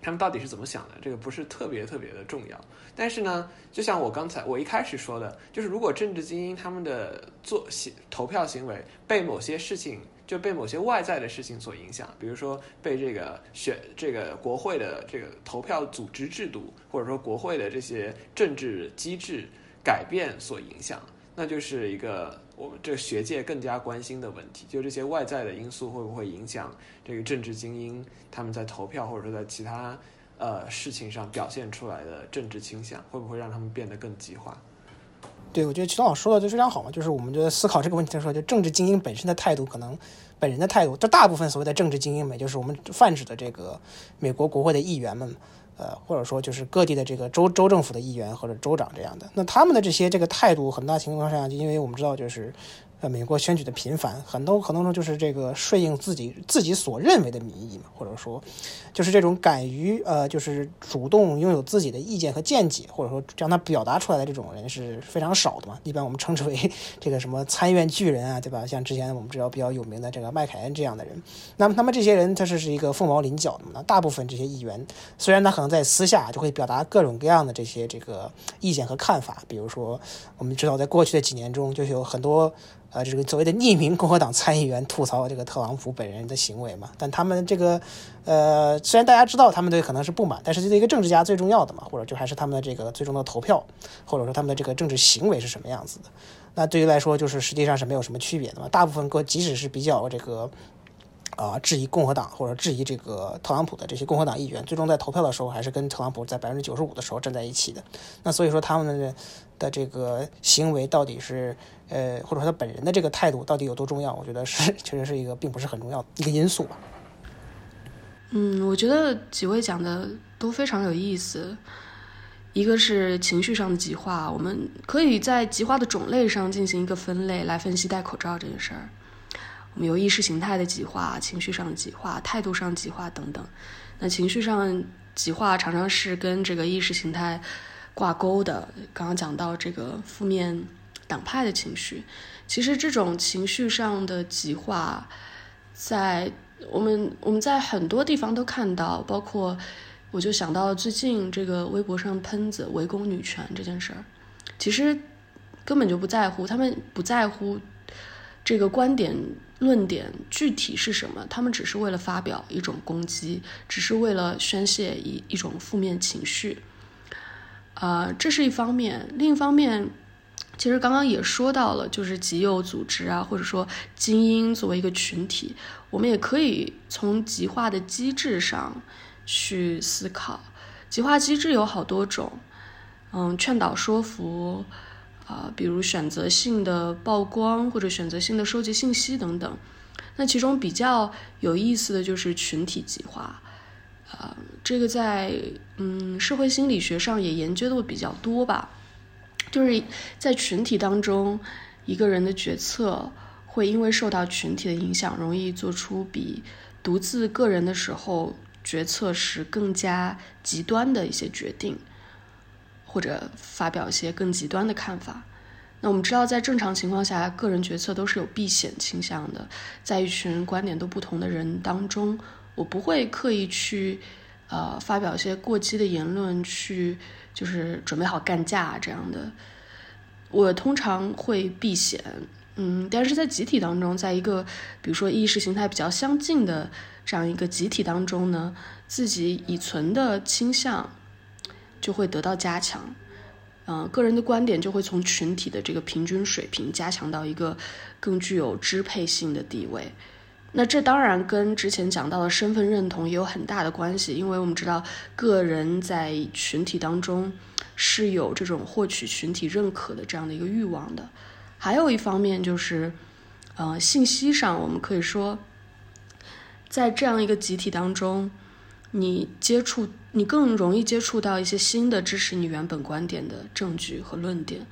他们到底是怎么想的，这个不是特别特别的重要。但是呢，就像我刚才我一开始说的，就是如果政治精英他们的做行投票行为被某些事情就被某些外在的事情所影响，比如说被这个选这个国会的这个投票组织制度，或者说国会的这些政治机制改变所影响，那就是一个。我们这个学界更加关心的问题，就这些外在的因素会不会影响这个政治精英他们在投票或者说在其他呃事情上表现出来的政治倾向，会不会让他们变得更激化？对，我觉得齐东老师说的就非常好嘛，就是我们就在思考这个问题的时候，就政治精英本身的态度，可能本人的态度，就大部分所谓的政治精英们，就是我们泛指的这个美国国会的议员们，呃，或者说就是各地的这个州州政府的议员或者州长这样的。那他们的这些这个态度，很大情况下，就因为我们知道，就是呃，美国选举的频繁，很多很多中就是这个顺应自己自己所认为的民意嘛，或者说。就是这种敢于呃，就是主动拥有自己的意见和见解，或者说将他表达出来的这种人是非常少的嘛。一般我们称之为 这个什么参院巨人啊，对吧？像之前我们知道比较有名的这个麦凯恩这样的人。那么，那么这些人他是是一个凤毛麟角的嘛。那大部分这些议员，虽然他可能在私下就会表达各种各样的这些这个意见和看法，比如说我们知道在过去的几年中，就有很多。呃，这个所谓的匿名共和党参议员吐槽这个特朗普本人的行为嘛，但他们这个，呃，虽然大家知道他们对可能是不满，但是对一个政治家最重要的嘛，或者就还是他们的这个最终的投票，或者说他们的这个政治行为是什么样子的，那对于来说就是实际上是没有什么区别的嘛。大部分个即使是比较这个。啊，质疑共和党或者质疑这个特朗普的这些共和党议员，最终在投票的时候还是跟特朗普在百分之九十五的时候站在一起的。那所以说他们的的这个行为到底是呃，或者说他本人的这个态度到底有多重要？我觉得是确实是一个并不是很重要的一个因素吧。嗯，我觉得几位讲的都非常有意思。一个是情绪上的极化，我们可以在极化的种类上进行一个分类来分析戴口罩这件事儿。我们有意识形态的极化、情绪上的极化、态度上极化等等。那情绪上极化常常是跟这个意识形态挂钩的。刚刚讲到这个负面党派的情绪，其实这种情绪上的极化，在我们我们在很多地方都看到，包括我就想到最近这个微博上喷子围攻女权这件事儿，其实根本就不在乎，他们不在乎这个观点。论点具体是什么？他们只是为了发表一种攻击，只是为了宣泄一一种负面情绪。啊，这是一方面。另一方面，其实刚刚也说到了，就是极右组织啊，或者说精英作为一个群体，我们也可以从极化的机制上去思考。极化机制有好多种，嗯，劝导、说服。啊，比如选择性的曝光或者选择性的收集信息等等，那其中比较有意思的就是群体极化，啊，这个在嗯社会心理学上也研究的比较多吧，就是在群体当中，一个人的决策会因为受到群体的影响，容易做出比独自个人的时候决策时更加极端的一些决定。或者发表一些更极端的看法。那我们知道，在正常情况下，个人决策都是有避险倾向的。在一群观点都不同的人当中，我不会刻意去，呃，发表一些过激的言论，去就是准备好干架这样的。我通常会避险，嗯，但是在集体当中，在一个比如说意识形态比较相近的这样一个集体当中呢，自己已存的倾向。就会得到加强，嗯，个人的观点就会从群体的这个平均水平加强到一个更具有支配性的地位。那这当然跟之前讲到的身份认同也有很大的关系，因为我们知道个人在群体当中是有这种获取群体认可的这样的一个欲望的。还有一方面就是，呃，信息上我们可以说，在这样一个集体当中。你接触，你更容易接触到一些新的支持你原本观点的证据和论点，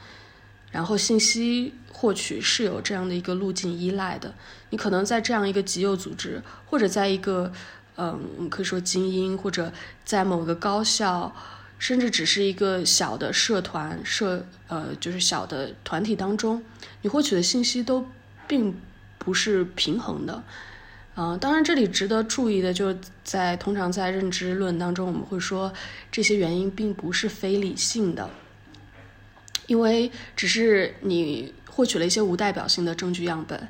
然后信息获取是有这样的一个路径依赖的。你可能在这样一个极右组织，或者在一个，嗯，我们可以说精英，或者在某个高校，甚至只是一个小的社团社，呃，就是小的团体当中，你获取的信息都并不是平衡的。啊，当然，这里值得注意的，就是在通常在认知论当中，我们会说这些原因并不是非理性的，因为只是你获取了一些无代表性的证据样本，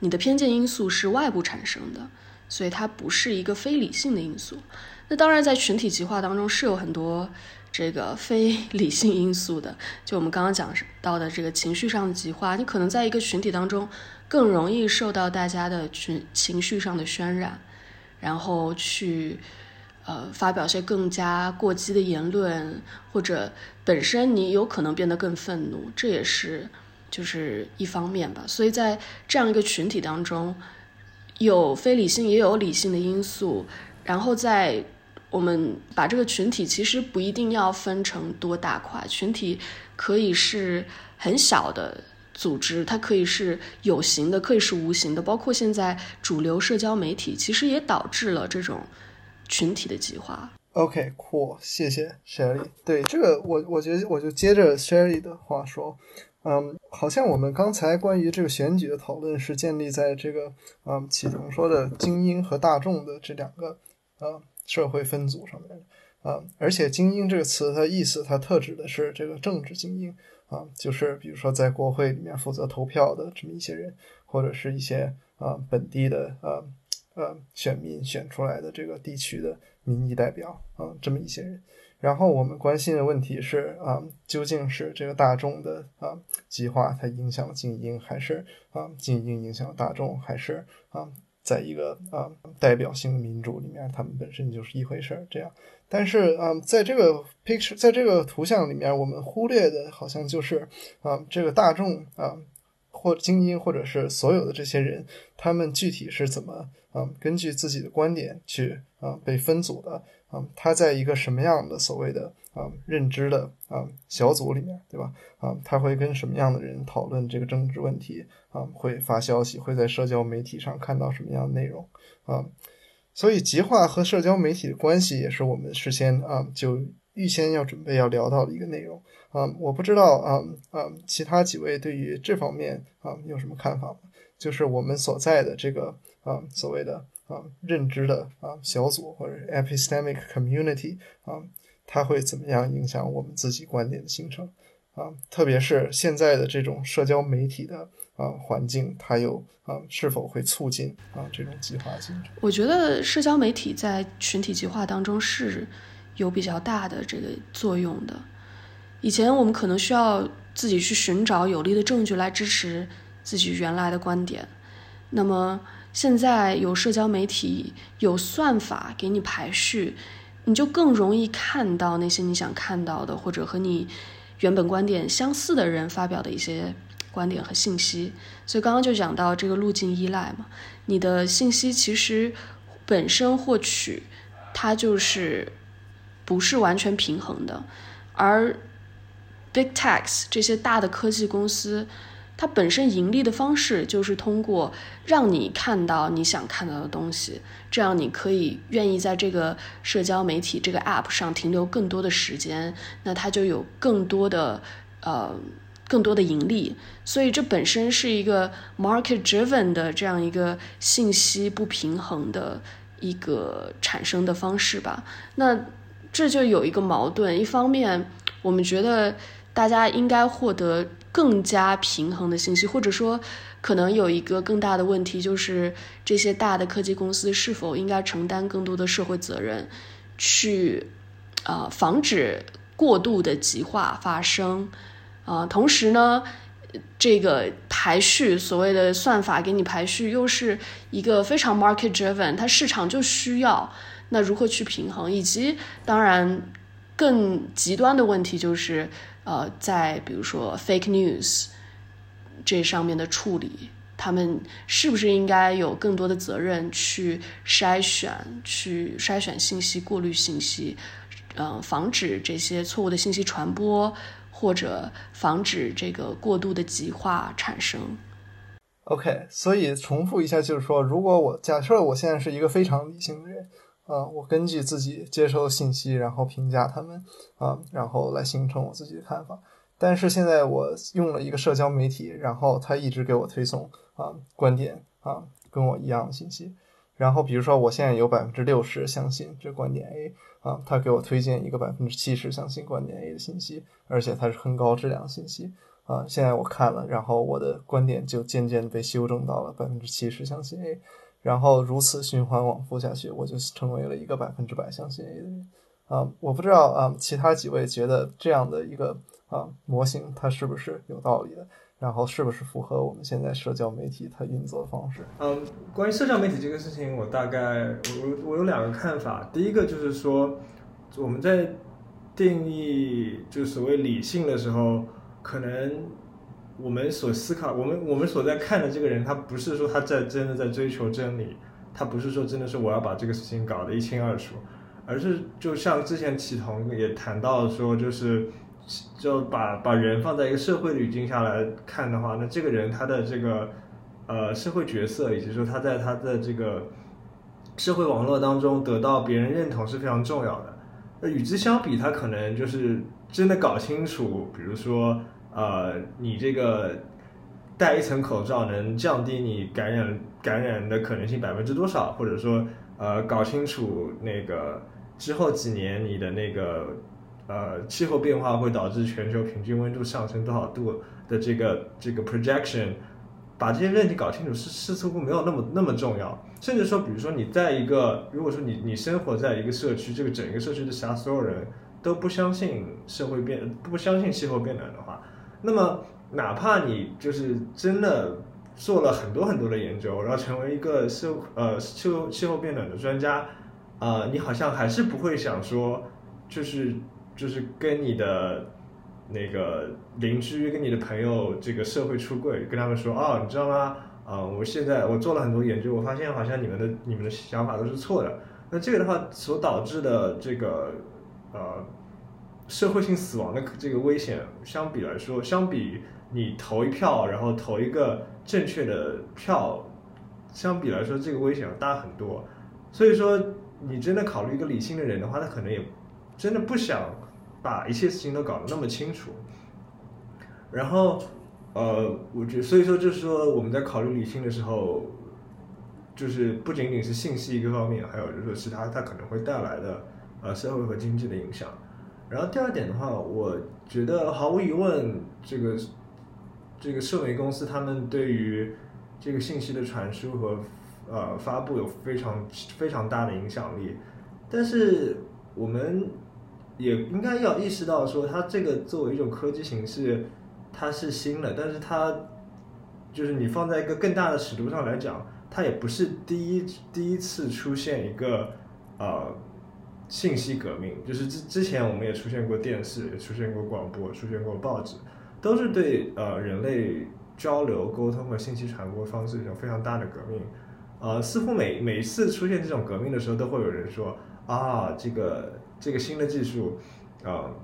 你的偏见因素是外部产生的，所以它不是一个非理性的因素。那当然，在群体极化当中是有很多这个非 理性因素的，就我们刚刚讲到的这个情绪上的极化，你可能在一个群体当中。更容易受到大家的群情绪上的渲染，然后去呃发表些更加过激的言论，或者本身你有可能变得更愤怒，这也是就是一方面吧。所以在这样一个群体当中，有非理性也有理性的因素，然后在我们把这个群体其实不一定要分成多大块，群体可以是很小的。组织它可以是有形的，可以是无形的，包括现在主流社交媒体，其实也导致了这种群体的极化。OK，cool，谢谢 Sherry。对这个，我我觉得我就接着 Sherry 的话说，嗯，好像我们刚才关于这个选举的讨论是建立在这个，嗯，启彤说的精英和大众的这两个，呃，社会分组上面的，啊，而且精英这个词它意思它特指的是这个政治精英。啊，就是比如说在国会里面负责投票的这么一些人，或者是一些啊本地的呃呃选民选出来的这个地区的民意代表啊，这么一些人。然后我们关心的问题是啊，究竟是这个大众的啊极化它影响了精英，还是啊精英影响了大众，还是啊在一个啊代表性的民主里面，他们本身就是一回事儿这样。但是啊，在这个 picture，在这个图像里面，我们忽略的好像就是啊，这个大众啊，或精英，或者是所有的这些人，他们具体是怎么啊，根据自己的观点去啊被分组的啊，他在一个什么样的所谓的啊认知的啊小组里面，对吧？啊，他会跟什么样的人讨论这个政治问题啊？会发消息，会在社交媒体上看到什么样的内容啊？所以极化和社交媒体的关系也是我们事先啊就预先要准备要聊到的一个内容啊。我不知道啊啊，其他几位对于这方面啊有什么看法？就是我们所在的这个啊所谓的啊认知的啊小组或者 epistemic community 啊，它会怎么样影响我们自己观点的形成啊？特别是现在的这种社交媒体的。啊，环境它有啊，是否会促进啊这种极化进程？我觉得社交媒体在群体极化当中是有比较大的这个作用的。以前我们可能需要自己去寻找有力的证据来支持自己原来的观点，那么现在有社交媒体有算法给你排序，你就更容易看到那些你想看到的，或者和你原本观点相似的人发表的一些。观点和信息，所以刚刚就讲到这个路径依赖嘛。你的信息其实本身获取，它就是不是完全平衡的。而 big techs 这些大的科技公司，它本身盈利的方式就是通过让你看到你想看到的东西，这样你可以愿意在这个社交媒体这个 app 上停留更多的时间，那它就有更多的呃。更多的盈利，所以这本身是一个 market driven 的这样一个信息不平衡的一个产生的方式吧。那这就有一个矛盾，一方面我们觉得大家应该获得更加平衡的信息，或者说可能有一个更大的问题，就是这些大的科技公司是否应该承担更多的社会责任，去啊防止过度的极化发生。啊，同时呢，这个排序所谓的算法给你排序，又是一个非常 market driven，它市场就需要，那如何去平衡？以及当然更极端的问题就是，呃，在比如说 fake news 这上面的处理，他们是不是应该有更多的责任去筛选、去筛选信息、过滤信息，嗯，防止这些错误的信息传播。或者防止这个过度的极化产生。OK，所以重复一下，就是说，如果我假设我现在是一个非常理性的人，啊，我根据自己接收信息，然后评价他们，啊，然后来形成我自己的看法。但是现在我用了一个社交媒体，然后他一直给我推送啊观点啊跟我一样的信息。然后比如说我现在有百分之六十相信这观点 A。啊，他给我推荐一个百分之七十相信观点 A 的信息，而且它是很高质量的信息啊。现在我看了，然后我的观点就渐渐被修正到了百分之七十相信 A，然后如此循环往复下去，我就成为了一个百分之百相信 A 的人啊。我不知道啊，其他几位觉得这样的一个啊模型它是不是有道理的？然后是不是符合我们现在社交媒体它运作方式？嗯，关于社交媒体这个事情，我大概我我有两个看法。第一个就是说，我们在定义就所谓理性的时候，可能我们所思考，我们我们所在看的这个人，他不是说他在真的在追求真理，他不是说真的是我要把这个事情搞得一清二楚，而是就像之前启彤也谈到说，就是就把把人放在一个社会语境下来看的话，那这个人他的这个呃社会角色，以及说他在他的这个社会网络当中得到别人认同是非常重要的。那与之相比，他可能就是真的搞清楚，比如说，呃，你这个戴一层口罩能降低你感染感染的可能性百分之多少，或者说，呃，搞清楚那个之后几年你的那个呃气候变化会导致全球平均温度上升多少度的这个这个 projection，把这些问题搞清楚是是似乎没有那么那么重要。甚至说，比如说你在一个，如果说你你生活在一个社区，这个整个社区的其他所有人都不相信社会变，不相信气候变暖的话，那么哪怕你就是真的做了很多很多的研究，然后成为一个社呃气候气候变暖的专家，啊、你好像还是不会想说，就是就是跟你的那个邻居、跟你的朋友这个社会出柜，跟他们说，哦，你知道吗？啊、我现在我做了很多研究，我发现好像你们的你们的想法都是错的。那这个的话所导致的这个呃社会性死亡的这个危险，相比来说，相比你投一票，然后投一个正确的票，相比来说，这个危险要大很多。所以说，你真的考虑一个理性的人的话，他可能也真的不想把一切事情都搞得那么清楚。然后，呃，我觉，所以说就是说，我们在考虑理性的时候，就是不仅仅是信息一个方面，还有就是说其他它可能会带来的呃社会和经济的影响。然后第二点的话，我觉得毫无疑问，这个这个社媒公司他们对于这个信息的传输和呃发布有非常非常大的影响力，但是我们也应该要意识到说，它这个作为一种科技形式，它是新的，但是它就是你放在一个更大的尺度上来讲，它也不是第一第一次出现一个呃信息革命，就是之之前我们也出现过电视，也出现过广播，出现过报纸，都是对呃人类交流、沟通和信息传播方式一种非常大的革命。呃，似乎每每次出现这种革命的时候，都会有人说啊，这个这个新的技术，呃，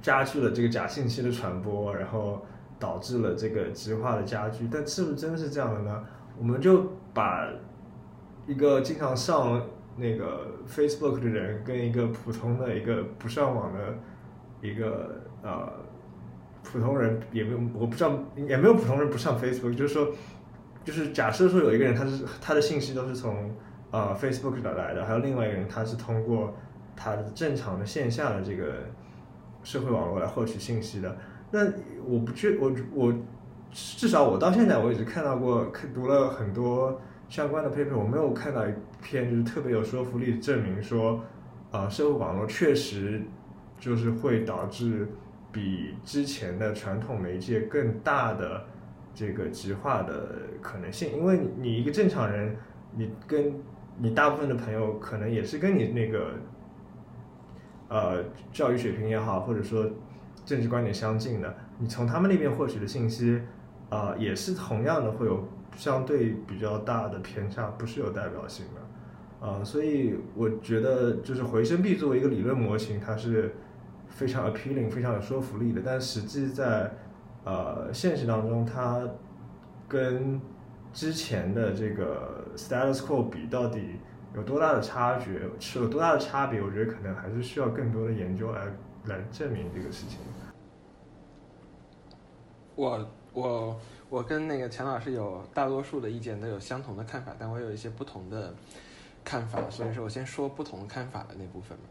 加剧了这个假信息的传播，然后导致了这个极化的加剧。但是不是真的是这样的呢？我们就把一个经常上那个 Facebook 的人，跟一个普通的一个不上网的一个呃普通人，也没有我不知道，也没有普通人不上 Facebook，就是说。就是假设说有一个人，他是他的信息都是从呃 Facebook 来的，还有另外一个人，他是通过他的正常的线下的这个社会网络来获取信息的。那我不觉我我至少我到现在为止看到过，看读了很多相关的 paper，我没有看到一篇就是特别有说服力证明说，啊、社会网络确实就是会导致比之前的传统媒介更大的。这个极化的可能性，因为你一个正常人，你跟你大部分的朋友可能也是跟你那个呃教育水平也好，或者说政治观点相近的，你从他们那边获取的信息，啊、也是同样的会有相对比较大的偏差，不是有代表性的，啊、所以我觉得就是回声壁作为一个理论模型，它是非常 appealing、非常有说服力的，但实际在呃，现实当中，它跟之前的这个 status quo 比，到底有多大的差距，是有多大的差别？我觉得可能还是需要更多的研究来来证明这个事情。我我我跟那个钱老师有大多数的意见都有相同的看法，但我有一些不同的看法，所以说我先说不同看法的那部分吧。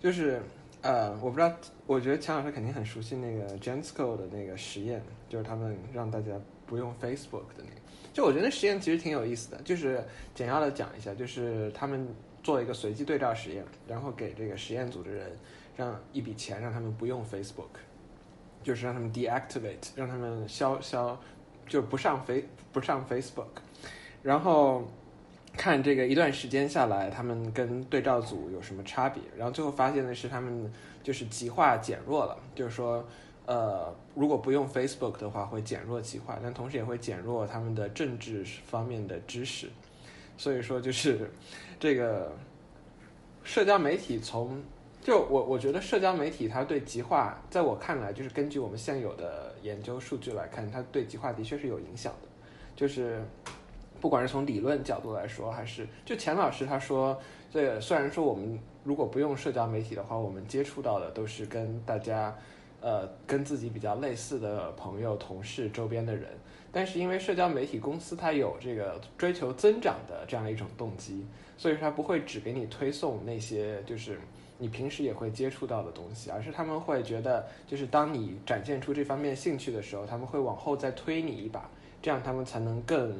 就是呃，我不知道，我觉得钱老师肯定很熟悉那个 Gensco 的那个实验，就是他们让大家不用 Facebook 的那个。就我觉得那实验其实挺有意思的，就是简要的讲一下，就是他们做一个随机对照实验，然后给这个实验组的人让一笔钱让他们不用 Facebook。就是让他们 deactivate，让他们消消，就不上非不上 Facebook，然后看这个一段时间下来，他们跟对照组有什么差别，然后最后发现的是他们就是极化减弱了，就是说。呃，如果不用 Facebook 的话，会减弱极化，但同时也会减弱他们的政治方面的知识。所以说，就是这个社交媒体从就我我觉得社交媒体它对极化，在我看来，就是根据我们现有的研究数据来看，它对极化的确是有影响的。就是不管是从理论角度来说，还是就钱老师他说，这虽然说我们如果不用社交媒体的话，我们接触到的都是跟大家。呃，跟自己比较类似的朋友、同事、周边的人，但是因为社交媒体公司它有这个追求增长的这样一种动机，所以说它不会只给你推送那些就是你平时也会接触到的东西，而是他们会觉得，就是当你展现出这方面兴趣的时候，他们会往后再推你一把，这样他们才能更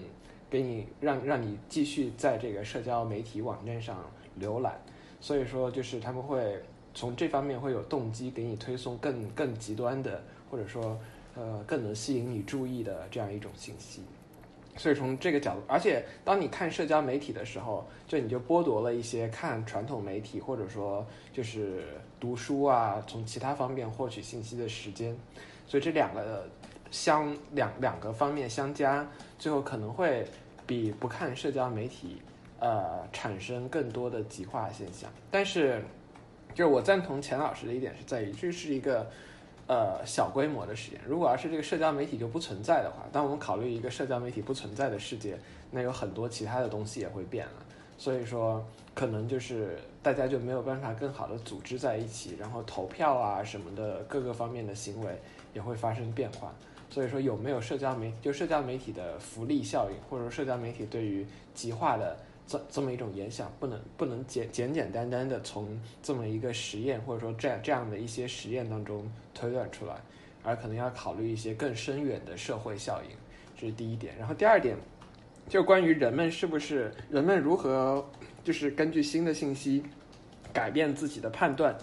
给你让让你继续在这个社交媒体网站上浏览，所以说就是他们会。从这方面会有动机给你推送更更极端的，或者说，呃，更能吸引你注意的这样一种信息。所以从这个角度，而且当你看社交媒体的时候，就你就剥夺了一些看传统媒体或者说就是读书啊，从其他方面获取信息的时间。所以这两个相两两个方面相加，最后可能会比不看社交媒体，呃，产生更多的极化现象。但是。就是我赞同钱老师的一点是在于，这是一个呃小规模的实验。如果要是这个社交媒体就不存在的话，当我们考虑一个社交媒体不存在的世界，那有很多其他的东西也会变了。所以说，可能就是大家就没有办法更好的组织在一起，然后投票啊什么的各个方面的行为也会发生变化。所以说，有没有社交媒体就社交媒体的福利效应，或者说社交媒体对于极化的。这这么一种影响，不能不能简简简单单的从这么一个实验或者说这样这样的一些实验当中推断出来，而可能要考虑一些更深远的社会效应，这是第一点。然后第二点，就关于人们是不是人们如何就是根据新的信息改变自己的判断，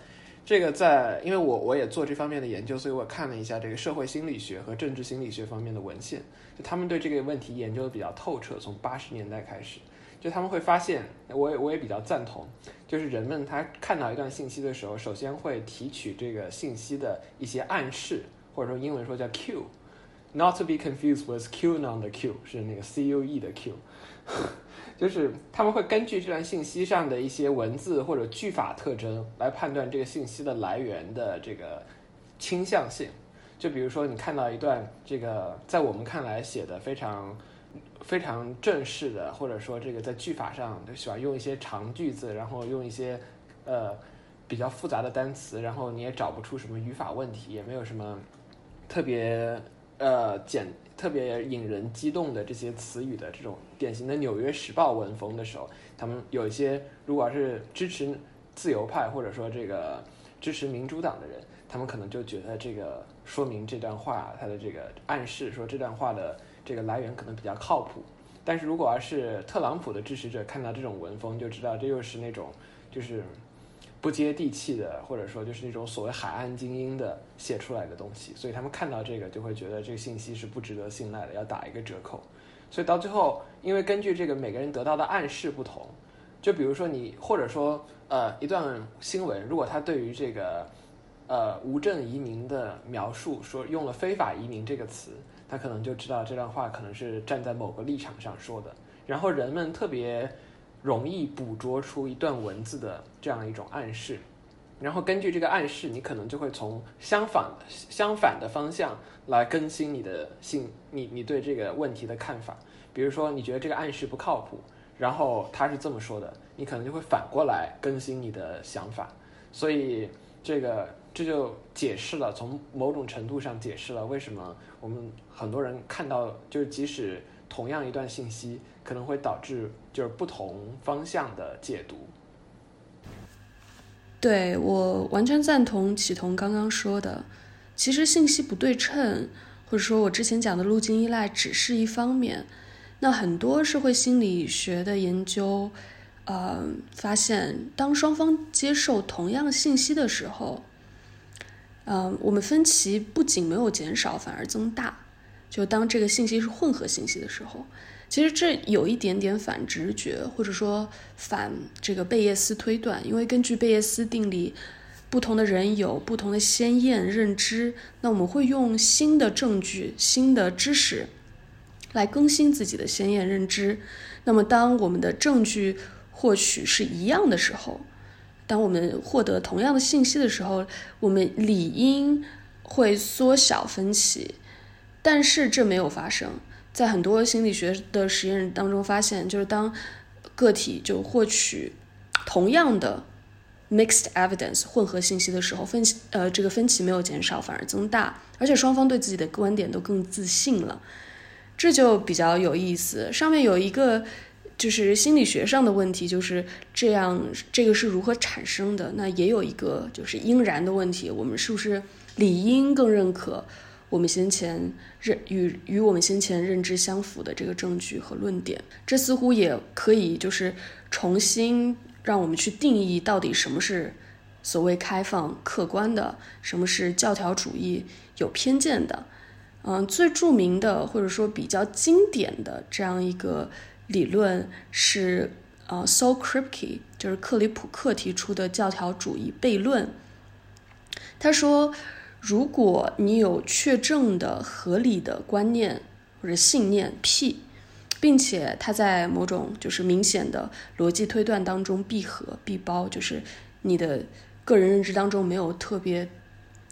这个在因为我我也做这方面的研究，所以我看了一下这个社会心理学和政治心理学方面的文献，就他们对这个问题研究的比较透彻，从八十年代开始。就他们会发现，我也我也比较赞同，就是人们他看到一段信息的时候，首先会提取这个信息的一些暗示，或者说英文说叫 Q，not to be confused with Q non 的 Q 是那个 C U E 的 Q，就是他们会根据这段信息上的一些文字或者句法特征来判断这个信息的来源的这个倾向性。就比如说你看到一段这个在我们看来写的非常。非常正式的，或者说这个在句法上就喜欢用一些长句子，然后用一些呃比较复杂的单词，然后你也找不出什么语法问题，也没有什么特别呃简特别引人激动的这些词语的这种典型的《纽约时报》文风的时候，他们有一些如果要是支持自由派或者说这个支持民主党的人，他们可能就觉得这个说明这段话它的这个暗示说这段话的。这个来源可能比较靠谱，但是如果要是特朗普的支持者看到这种文风，就知道这又是那种就是不接地气的，或者说就是那种所谓海岸精英的写出来的东西，所以他们看到这个就会觉得这个信息是不值得信赖的，要打一个折扣。所以到最后，因为根据这个每个人得到的暗示不同，就比如说你或者说呃一段新闻，如果他对于这个呃无证移民的描述说用了非法移民这个词。他可能就知道这段话可能是站在某个立场上说的，然后人们特别容易捕捉出一段文字的这样一种暗示，然后根据这个暗示，你可能就会从相反相反的方向来更新你的信，你你对这个问题的看法。比如说，你觉得这个暗示不靠谱，然后他是这么说的，你可能就会反过来更新你的想法。所以这个。这就解释了，从某种程度上解释了为什么我们很多人看到，就是即使同样一段信息，可能会导致就是不同方向的解读。对我完全赞同启彤刚刚说的，其实信息不对称，或者说我之前讲的路径依赖只是一方面，那很多社会心理学的研究，呃，发现当双方接受同样信息的时候。嗯，我们分歧不仅没有减少，反而增大。就当这个信息是混合信息的时候，其实这有一点点反直觉，或者说反这个贝叶斯推断，因为根据贝叶斯定理，不同的人有不同的先验认知，那我们会用新的证据、新的知识来更新自己的先验认知。那么，当我们的证据获取是一样的时候，当我们获得同样的信息的时候，我们理应会缩小分歧。但是这没有发生在很多心理学的实验当中发现，就是当个体就获取同样的 mixed evidence 混合信息的时候，分歧呃这个分歧没有减少，反而增大，而且双方对自己的观点都更自信了。这就比较有意思。上面有一个就是心理学上的问题，就是这样，这个是如何产生的？那也有一个就是应然的问题，我们是不是理应更认可我们先前认与与我们先前认知相符的这个证据和论点？这似乎也可以就是重新让我们去定义到底什么是所谓开放客观的，什么是教条主义有偏见的。嗯，最著名的或者说比较经典的这样一个理论是呃，Saul Kripke，就是克里普克提出的教条主义悖论。他说，如果你有确证的合理的观念或者信念 P，并且它在某种就是明显的逻辑推断当中闭合闭包，就是你的个人认知当中没有特别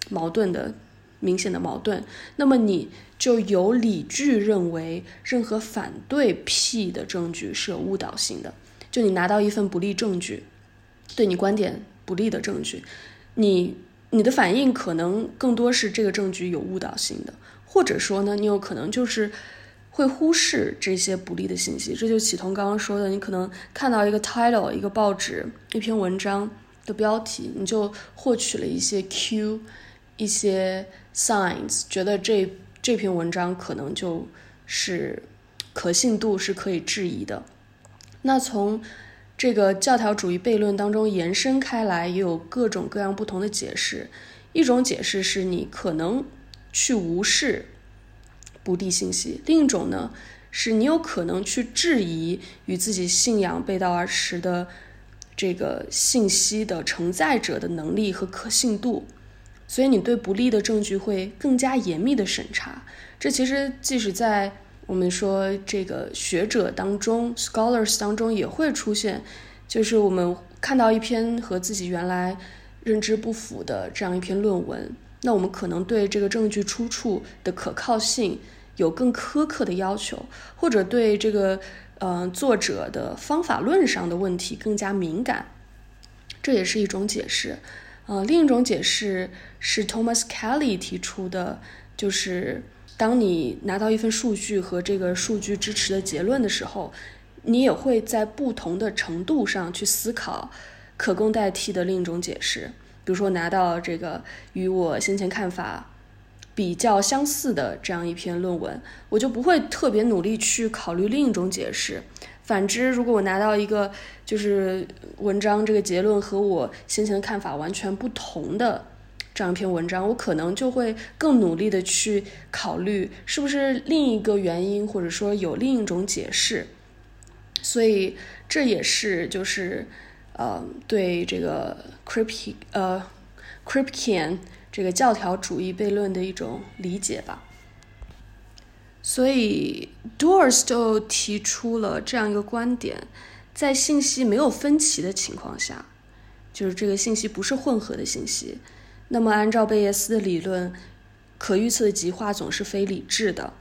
矛盾的。明显的矛盾，那么你就有理据认为任何反对 P 的证据是有误导性的。就你拿到一份不利证据，对你观点不利的证据，你你的反应可能更多是这个证据有误导性的，或者说呢，你有可能就是会忽视这些不利的信息。这就启同刚刚说的，你可能看到一个 title，一个报纸一篇文章的标题，你就获取了一些 Q。一些 signs 觉得这这篇文章可能就是可信度是可以质疑的。那从这个教条主义悖论当中延伸开来，也有各种各样不同的解释。一种解释是你可能去无视不利信息，另一种呢是你有可能去质疑与自己信仰背道而驰的这个信息的承载者的能力和可信度。所以你对不利的证据会更加严密的审查，这其实即使在我们说这个学者当中，scholars 当中也会出现，就是我们看到一篇和自己原来认知不符的这样一篇论文，那我们可能对这个证据出处的可靠性有更苛刻的要求，或者对这个呃作者的方法论上的问题更加敏感，这也是一种解释。呃，另一种解释是 Thomas Kelly 提出的，就是当你拿到一份数据和这个数据支持的结论的时候，你也会在不同的程度上去思考可供代替的另一种解释。比如说，拿到这个与我先前看法比较相似的这样一篇论文，我就不会特别努力去考虑另一种解释。反之，如果我拿到一个就是文章这个结论和我先前的看法完全不同的这样一篇文章，我可能就会更努力的去考虑是不是另一个原因，或者说有另一种解释。所以这也是就是呃对这个 Kripke 呃 Kripkean 这个教条主义悖论的一种理解吧。所以 d o r s 就提出了这样一个观点：在信息没有分歧的情况下，就是这个信息不是混合的信息，那么按照贝叶斯的理论，可预测的极化总是非理智的。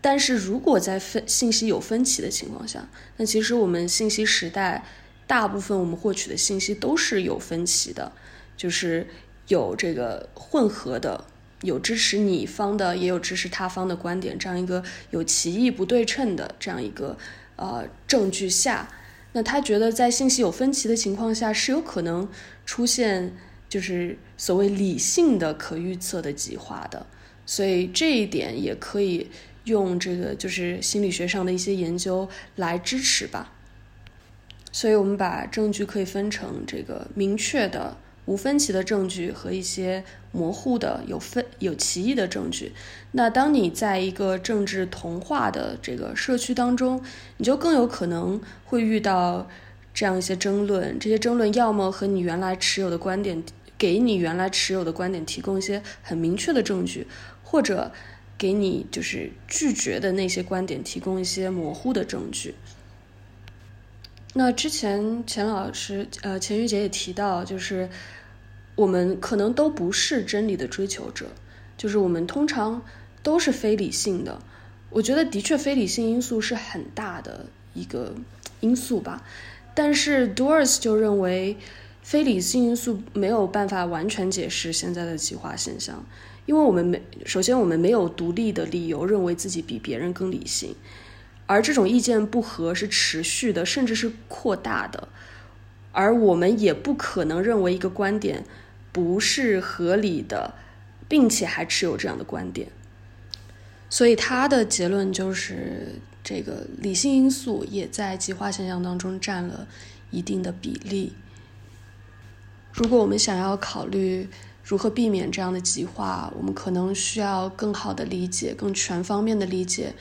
但是如果在分信息有分歧的情况下，那其实我们信息时代大部分我们获取的信息都是有分歧的，就是有这个混合的。有支持你方的，也有支持他方的观点，这样一个有歧义不对称的这样一个呃证据下，那他觉得在信息有分歧的情况下，是有可能出现就是所谓理性的可预测的极化的，所以这一点也可以用这个就是心理学上的一些研究来支持吧。所以我们把证据可以分成这个明确的无分歧的证据和一些模糊的、有分有歧义的证据。那当你在一个政治同化的这个社区当中，你就更有可能会遇到这样一些争论。这些争论要么和你原来持有的观点，给你原来持有的观点提供一些很明确的证据，或者给你就是拒绝的那些观点提供一些模糊的证据。那之前钱老师，呃，钱玉杰也提到，就是我们可能都不是真理的追求者，就是我们通常都是非理性的。我觉得的确，非理性因素是很大的一个因素吧。但是 Doris 就认为，非理性因素没有办法完全解释现在的极化现象，因为我们没，首先我们没有独立的理由认为自己比别人更理性。而这种意见不合是持续的，甚至是扩大的，而我们也不可能认为一个观点不是合理的，并且还持有这样的观点。所以他的结论就是，这个理性因素也在极化现象当中占了一定的比例。如果我们想要考虑如何避免这样的极化，我们可能需要更好的理解、更全方面的理解。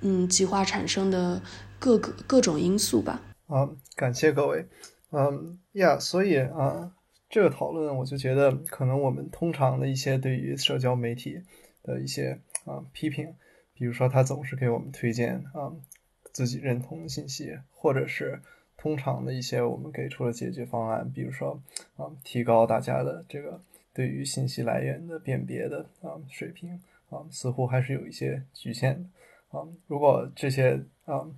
嗯，极化产生的各个各种因素吧。好，感谢各位。嗯呀，所以啊，这个讨论我就觉得，可能我们通常的一些对于社交媒体的一些啊批评，比如说他总是给我们推荐啊自己认同的信息，或者是通常的一些我们给出了解决方案，比如说啊提高大家的这个对于信息来源的辨别的啊水平啊，似乎还是有一些局限的。啊，如果这些啊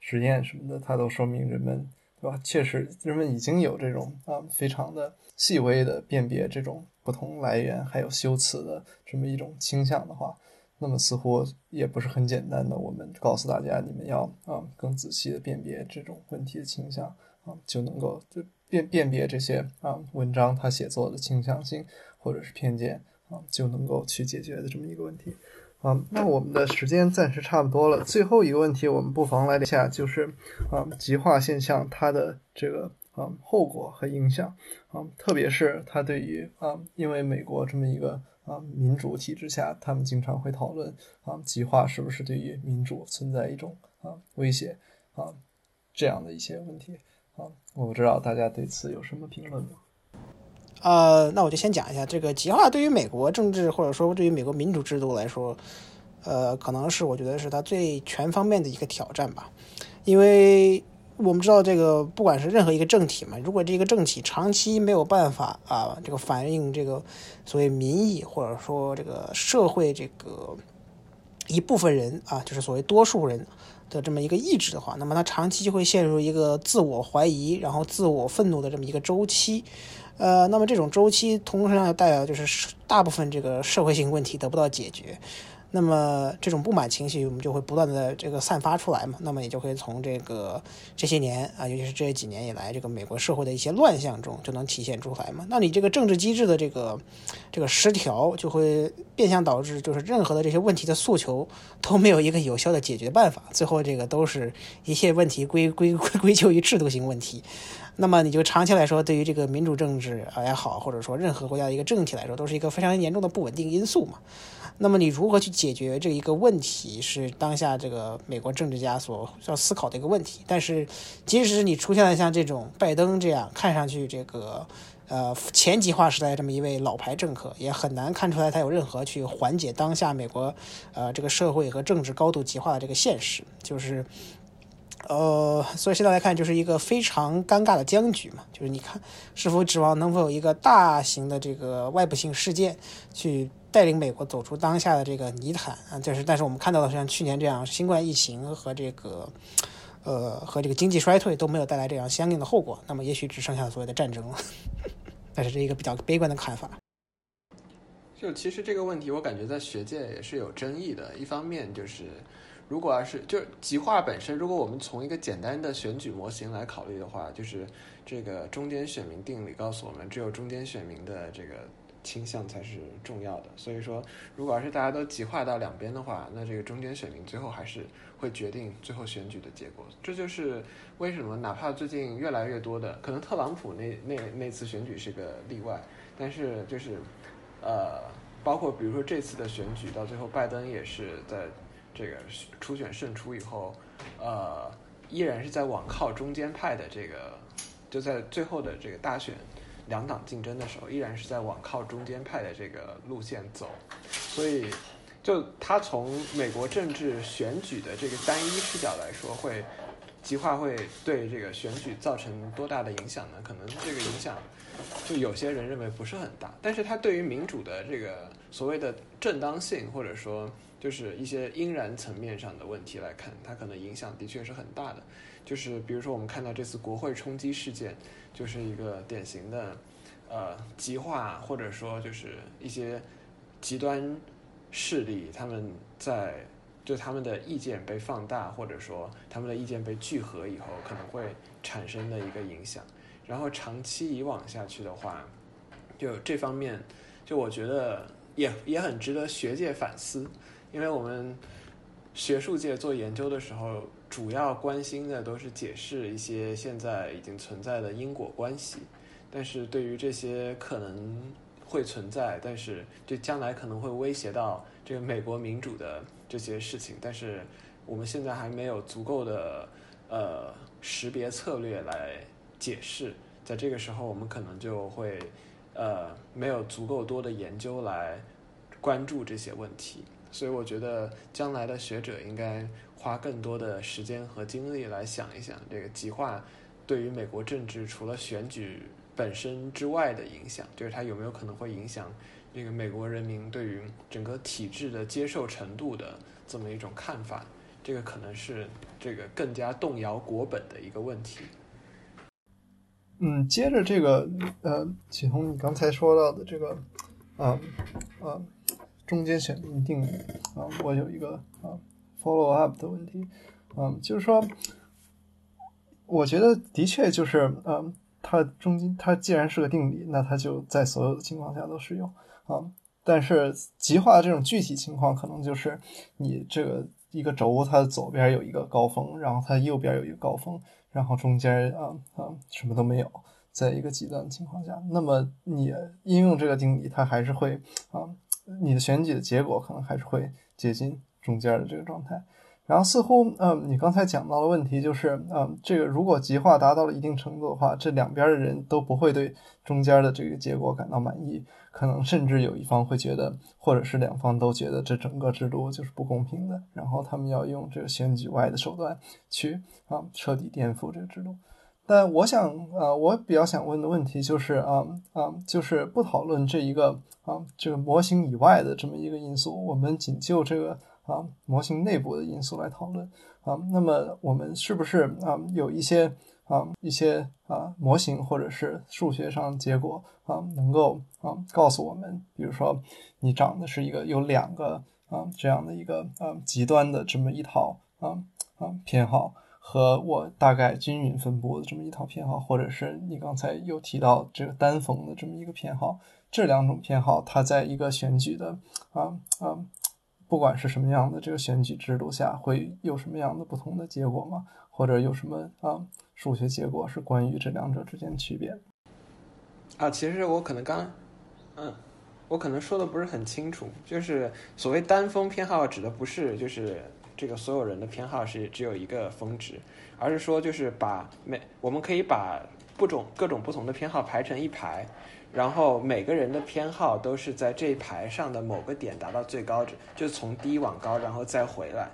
实验什么的，它都说明人们对吧？确实，人们已经有这种啊非常的细微的辨别这种不同来源还有修辞的这么一种倾向的话，那么似乎也不是很简单的。我们告诉大家，你们要啊更仔细的辨别这种问题的倾向啊，就能够就辨辨别这些啊文章它写作的倾向性或者是偏见啊，就能够去解决的这么一个问题。啊，那我们的时间暂时差不多了。最后一个问题，我们不妨来聊一下，就是啊，极化现象它的这个啊后果和影响啊，特别是它对于啊，因为美国这么一个啊民主体制下，他们经常会讨论啊，极化是不是对于民主存在一种啊威胁啊这样的一些问题啊，我不知道大家对此有什么评论吗？呃，那我就先讲一下这个极化对于美国政治或者说对于美国民主制度来说，呃，可能是我觉得是它最全方面的一个挑战吧。因为我们知道这个不管是任何一个政体嘛，如果这个政体长期没有办法啊，这个反映这个所谓民意或者说这个社会这个一部分人啊，就是所谓多数人的这么一个意志的话，那么他长期就会陷入一个自我怀疑，然后自我愤怒的这么一个周期。呃，那么这种周期同时呢代表就是大部分这个社会性问题得不到解决。那么这种不满情绪，我们就会不断的这个散发出来嘛。那么也就会从这个这些年啊，尤其是这几年以来，这个美国社会的一些乱象中就能体现出来嘛。那你这个政治机制的这个这个失调，就会变相导致，就是任何的这些问题的诉求都没有一个有效的解决办法。最后这个都是一切问题归归归归咎于制度性问题。那么你就长期来说，对于这个民主政治也好，或者说任何国家的一个政体来说，都是一个非常严重的不稳定因素嘛。那么你如何去解决这一个问题，是当下这个美国政治家所要思考的一个问题。但是，即使是你出现了像这种拜登这样看上去这个呃前极化时代这么一位老牌政客，也很难看出来他有任何去缓解当下美国呃这个社会和政治高度极化的这个现实。就是呃，所以现在来看，就是一个非常尴尬的僵局嘛。就是你看，是否指望能否有一个大型的这个外部性事件去？带领美国走出当下的这个泥潭啊，就是但是我们看到的像去年这样新冠疫情和这个呃和这个经济衰退都没有带来这样相应的后果，那么也许只剩下所谓的战争了。但是这一个比较悲观的看法。就其实这个问题，我感觉在学界也是有争议的。一方面就是，如果要是就是极化本身，如果我们从一个简单的选举模型来考虑的话，就是这个中间选民定理告诉我们，只有中间选民的这个。倾向才是重要的。所以说，如果要是大家都极化到两边的话，那这个中间选民最后还是会决定最后选举的结果。这就是为什么哪怕最近越来越多的，可能特朗普那那那次选举是个例外，但是就是呃，包括比如说这次的选举到最后，拜登也是在这个初选胜出以后，呃，依然是在往靠中间派的这个，就在最后的这个大选。两党竞争的时候，依然是在往靠中间派的这个路线走，所以，就他从美国政治选举的这个单一视角来说，会极化会对这个选举造成多大的影响呢？可能这个影响，就有些人认为不是很大，但是他对于民主的这个所谓的正当性，或者说就是一些应然层面上的问题来看，它可能影响的确是很大的。就是比如说我们看到这次国会冲击事件。就是一个典型的，呃，极化或者说就是一些极端势力，他们在就他们的意见被放大，或者说他们的意见被聚合以后，可能会产生的一个影响。然后长期以往下去的话，就这方面，就我觉得也也很值得学界反思，因为我们学术界做研究的时候。主要关心的都是解释一些现在已经存在的因果关系，但是对于这些可能会存在，但是就将来可能会威胁到这个美国民主的这些事情，但是我们现在还没有足够的呃识别策略来解释，在这个时候我们可能就会呃没有足够多的研究来关注这些问题，所以我觉得将来的学者应该。花更多的时间和精力来想一想，这个极化对于美国政治除了选举本身之外的影响，就是它有没有可能会影响这个美国人民对于整个体制的接受程度的这么一种看法，这个可能是这个更加动摇国本的一个问题。嗯，接着这个呃，启宏，你刚才说到的这个啊啊中间选民定义啊，我有一个啊。Follow up 的问题，嗯，就是说，我觉得的确就是，嗯，它中间它既然是个定理，那它就在所有的情况下都适用啊。但是极化这种具体情况，可能就是你这个一个轴，它左边有一个高峰，然后它右边有一个高峰，然后中间啊啊什么都没有，在一个极端的情况下，那么你应用这个定理，它还是会啊，你的选举的结果可能还是会接近。中间的这个状态，然后似乎，嗯，你刚才讲到的问题就是，嗯，这个如果极化达到了一定程度的话，这两边的人都不会对中间的这个结果感到满意，可能甚至有一方会觉得，或者是两方都觉得这整个制度就是不公平的，然后他们要用这个选举外的手段去啊彻底颠覆这个制度。但我想，呃，我比较想问的问题就是，啊啊，就是不讨论这一个啊这个模型以外的这么一个因素，我们仅就这个。啊，模型内部的因素来讨论啊，那么我们是不是啊有一些啊一些啊模型或者是数学上结果啊能够啊告诉我们，比如说你长的是一个有两个啊这样的一个啊极端的这么一套啊啊偏好，和我大概均匀分布的这么一套偏好，或者是你刚才有提到这个单峰的这么一个偏好，这两种偏好它在一个选举的啊啊。不管是什么样的这个选举制度下，会有什么样的不同的结果吗？或者有什么啊数学结果是关于这两者之间的区别？啊，其实我可能刚，嗯，我可能说的不是很清楚。就是所谓单峰偏好，指的不是就是这个所有人的偏好是只有一个峰值，而是说就是把每我们可以把不种各种不同的偏好排成一排。然后每个人的偏好都是在这一排上的某个点达到最高值，就从低往高，然后再回来。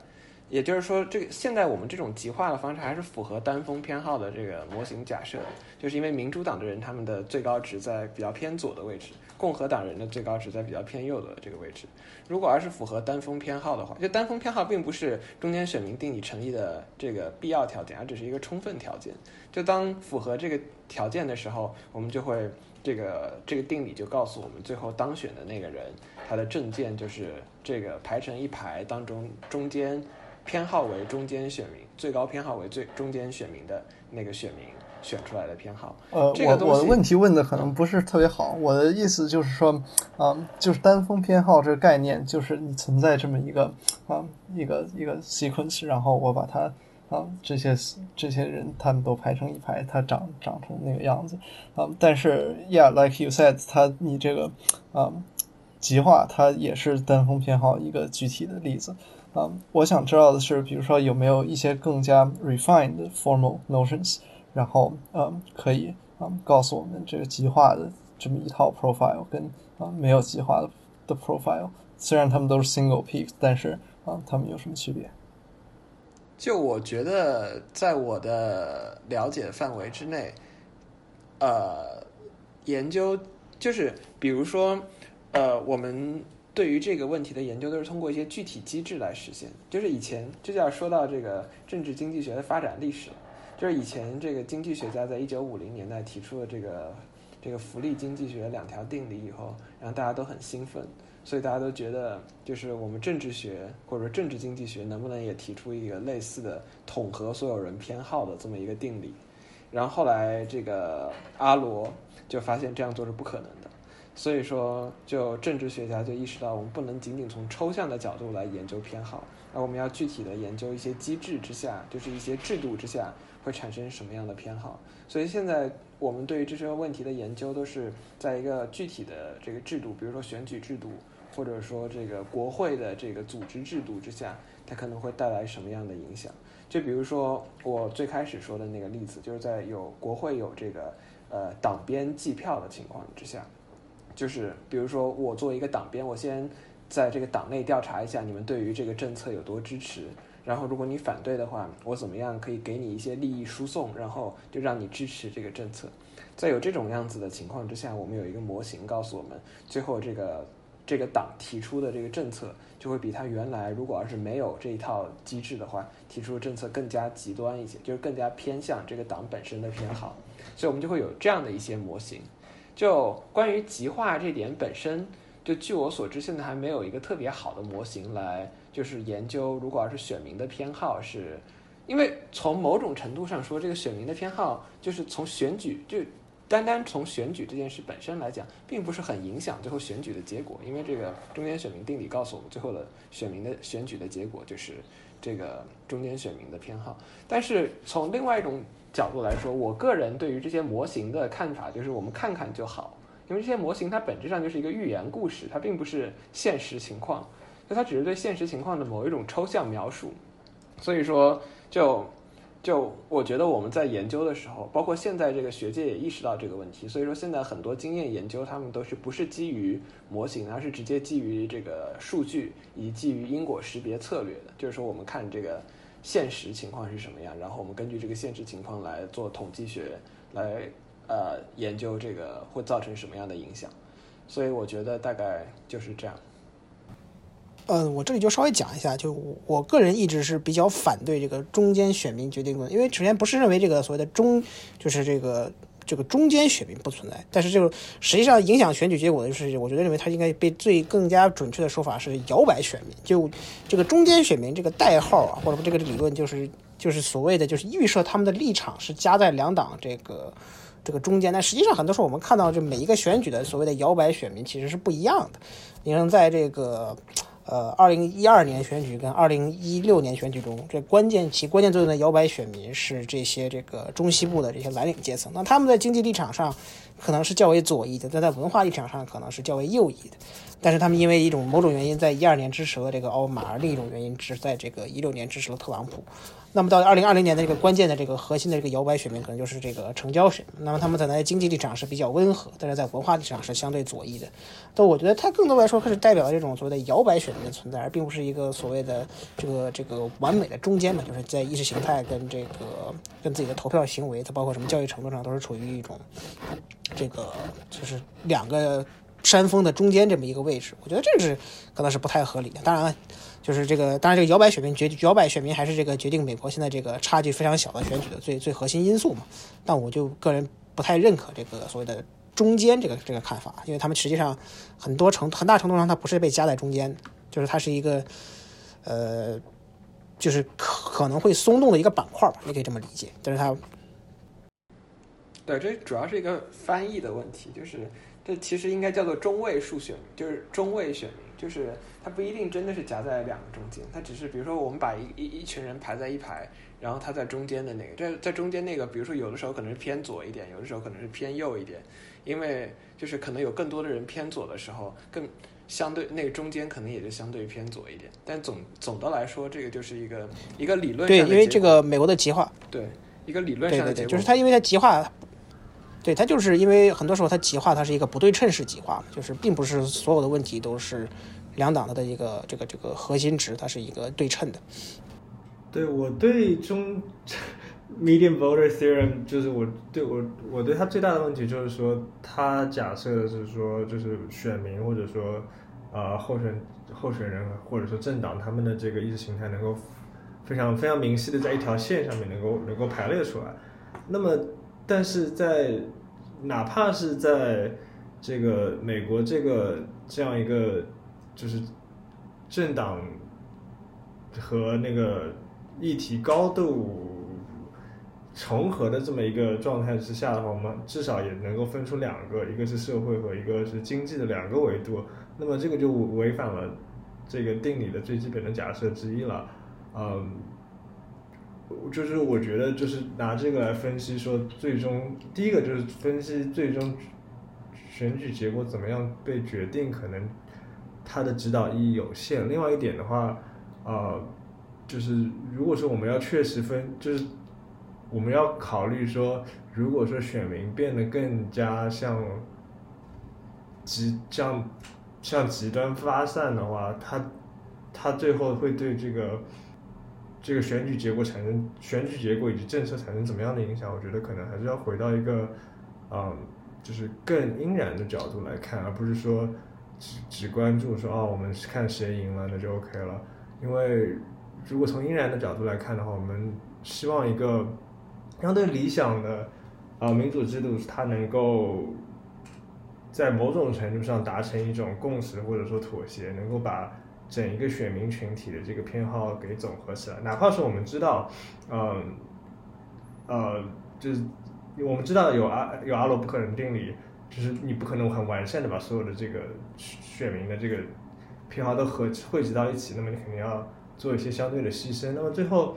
也就是说，这个现在我们这种极化的方式还是符合单峰偏好的这个模型假设，就是因为民主党的人他们的最高值在比较偏左的位置，共和党人的最高值在比较偏右的这个位置。如果要是符合单峰偏好的话，就单峰偏好并不是中间选民定理成立的这个必要条件，而只是一个充分条件。就当符合这个条件的时候，我们就会。这个这个定理就告诉我们，最后当选的那个人，他的证件就是这个排成一排当中中间偏好为中间选民，最高偏好为最中间选民的那个选民，选出来的偏好。呃，这个东西我我的问题问的可能不是特别好，我的意思就是说，啊、就是单峰偏好这个概念，就是你存在这么一个啊、一个一个 sequence，然后我把它啊、这些这些人他们都排成一排，他长长成那个样子啊、但是，yeah，like you said，他你这个啊、极化它也是单峰偏好一个具体的例子。啊、我想知道的是，比如说有没有一些更加 refined formal notions，然后嗯，可以嗯告诉我们这个极化的这么一套 profile 跟啊、没有极化的的 profile，虽然他们都是 single peak，但是啊他们有什么区别？就我觉得，在我的了解范围之内，呃，研究就是比如说，呃，我们对于这个问题的研究都是通过一些具体机制来实现。就是以前这就要说到这个政治经济学的发展历史，就是以前这个经济学家在一九五零年代提出了这个这个福利经济学两条定理以后，然后大家都很兴奋。所以大家都觉得，就是我们政治学或者说政治经济学能不能也提出一个类似的统合所有人偏好的这么一个定理？然后后来这个阿罗就发现这样做是不可能的，所以说就政治学家就意识到，我们不能仅仅从抽象的角度来研究偏好，而我们要具体的研究一些机制之下，就是一些制度之下会产生什么样的偏好。所以现在我们对于这些问题的研究都是在一个具体的这个制度，比如说选举制度。或者说这个国会的这个组织制度之下，它可能会带来什么样的影响？就比如说我最开始说的那个例子，就是在有国会有这个呃党编计票的情况之下，就是比如说我作为一个党编，我先在这个党内调查一下你们对于这个政策有多支持，然后如果你反对的话，我怎么样可以给你一些利益输送，然后就让你支持这个政策。在有这种样子的情况之下，我们有一个模型告诉我们，最后这个。这个党提出的这个政策，就会比他原来如果要是没有这一套机制的话，提出的政策更加极端一些，就是更加偏向这个党本身的偏好，所以我们就会有这样的一些模型。就关于极化这点本身，就据我所知，现在还没有一个特别好的模型来就是研究，如果要是选民的偏好是，因为从某种程度上说，这个选民的偏好就是从选举就。单单从选举这件事本身来讲，并不是很影响最后选举的结果，因为这个中间选民定理告诉我们，最后的选民的选举的结果就是这个中间选民的偏好。但是从另外一种角度来说，我个人对于这些模型的看法就是，我们看看就好，因为这些模型它本质上就是一个寓言故事，它并不是现实情况，就它只是对现实情况的某一种抽象描述。所以说，就。就我觉得我们在研究的时候，包括现在这个学界也意识到这个问题，所以说现在很多经验研究，他们都是不是基于模型，而是直接基于这个数据以基于因果识别策略的。就是说，我们看这个现实情况是什么样，然后我们根据这个现实情况来做统计学，来呃研究这个会造成什么样的影响。所以我觉得大概就是这样。嗯，我这里就稍微讲一下，就我个人一直是比较反对这个中间选民决定论，因为首先不是认为这个所谓的中，就是这个这个中间选民不存在，但是这个实际上影响选举结果的就是，我觉得认为它应该被最更加准确的说法是摇摆选民，就这个中间选民这个代号啊，或者说这个理论就是就是所谓的就是预设他们的立场是夹在两党这个。这个中间，但实际上很多时候我们看到，就每一个选举的所谓的摇摆选民其实是不一样的。你像在这个。呃，二零一二年选举跟二零一六年选举中，这关键起关键作用的摇摆选民是这些这个中西部的这些蓝领阶层。那他们在经济立场上可能是较为左翼的，但在文化立场上可能是较为右翼的。但是他们因为一种某种原因，在一二年支持了这个奥巴马，另一种原因是在这个一六年支持了特朗普。那么到二零二零年的这个关键的这个核心的这个摇摆选民，可能就是这个成交选。那么他们在经济立场是比较温和，但是在文化立场是相对左翼的。但我觉得它更多来说，它是代表了这种所谓的摇摆选民的存在，而并不是一个所谓的这个这个完美的中间嘛，就是在意识形态跟这个跟自己的投票行为，它包括什么教育程度上，都是处于一种这个就是两个山峰的中间这么一个位置。我觉得这是可能是不太合理的。当然。就是这个，当然，这个摇摆选民决摇摆选民还是这个决定美国现在这个差距非常小的选举的最最核心因素嘛。但我就个人不太认可这个所谓的中间这个这个看法，因为他们实际上很多程很大程度上它不是被夹在中间，就是它是一个呃，就是可能会松动的一个板块吧，你可以这么理解。但是它对，这主要是一个翻译的问题，就是这其实应该叫做中位数选，就是中位选，就是它不一定真的是夹在两个中间，它只是比如说我们把一一一群人排在一排，然后它在中间的那个，在在中间那个，比如说有的时候可能是偏左一点，有的时候可能是偏右一点，因为就是可能有更多的人偏左的时候，更相对那个中间可能也就相对偏左一点，但总总的来说，这个就是一个一个理论对，上的因为这个美国的极化，对一个理论对对对，上的结果，就是它因为它极化，对它就是因为很多时候它极化它是一个不对称式极化，就是并不是所有的问题都是两党它的一个这个这个核心值它是一个对称的。对我对中 median voter theorem 就是我对我我对它最大的问题就是说，它假设的是说，就是选民或者说呃候选候选人或者说政党他们的这个意识形态能够非常非常明晰的在一条线上面能够能够排列出来。那么，但是在哪怕是在这个美国这个这样一个就是政党和那个议题高度重合的这么一个状态之下的话，我们至少也能够分出两个，一个是社会和一个是经济的两个维度。那么这个就违反了这个定理的最基本的假设之一了。嗯，就是我觉得就是拿这个来分析说，最终第一个就是分析最终选举结果怎么样被决定，可能它的指导意义有限。另外一点的话，呃，就是如果说我们要确实分，就是我们要考虑说，如果说选民变得更加像极像像极端发散的话，他他最后会对这个这个选举结果产生选举结果以及政策产生怎么样的影响？我觉得可能还是要回到一个嗯，就是更应然的角度来看，而不是说只只关注说哦，我们是看谁赢了那就 OK 了。因为如果从应然的角度来看的话，我们希望一个相对理想的呃民主制度，它能够在某种程度上达成一种共识或者说妥协，能够把整一个选民群体的这个偏好给总合起来。哪怕是我们知道，嗯呃，就是我们知道有阿有阿罗不可能定理，就是你不可能很完善的把所有的这个选民的这个偏好都合汇集到一起，那么你肯定要做一些相对的牺牲。那么最后，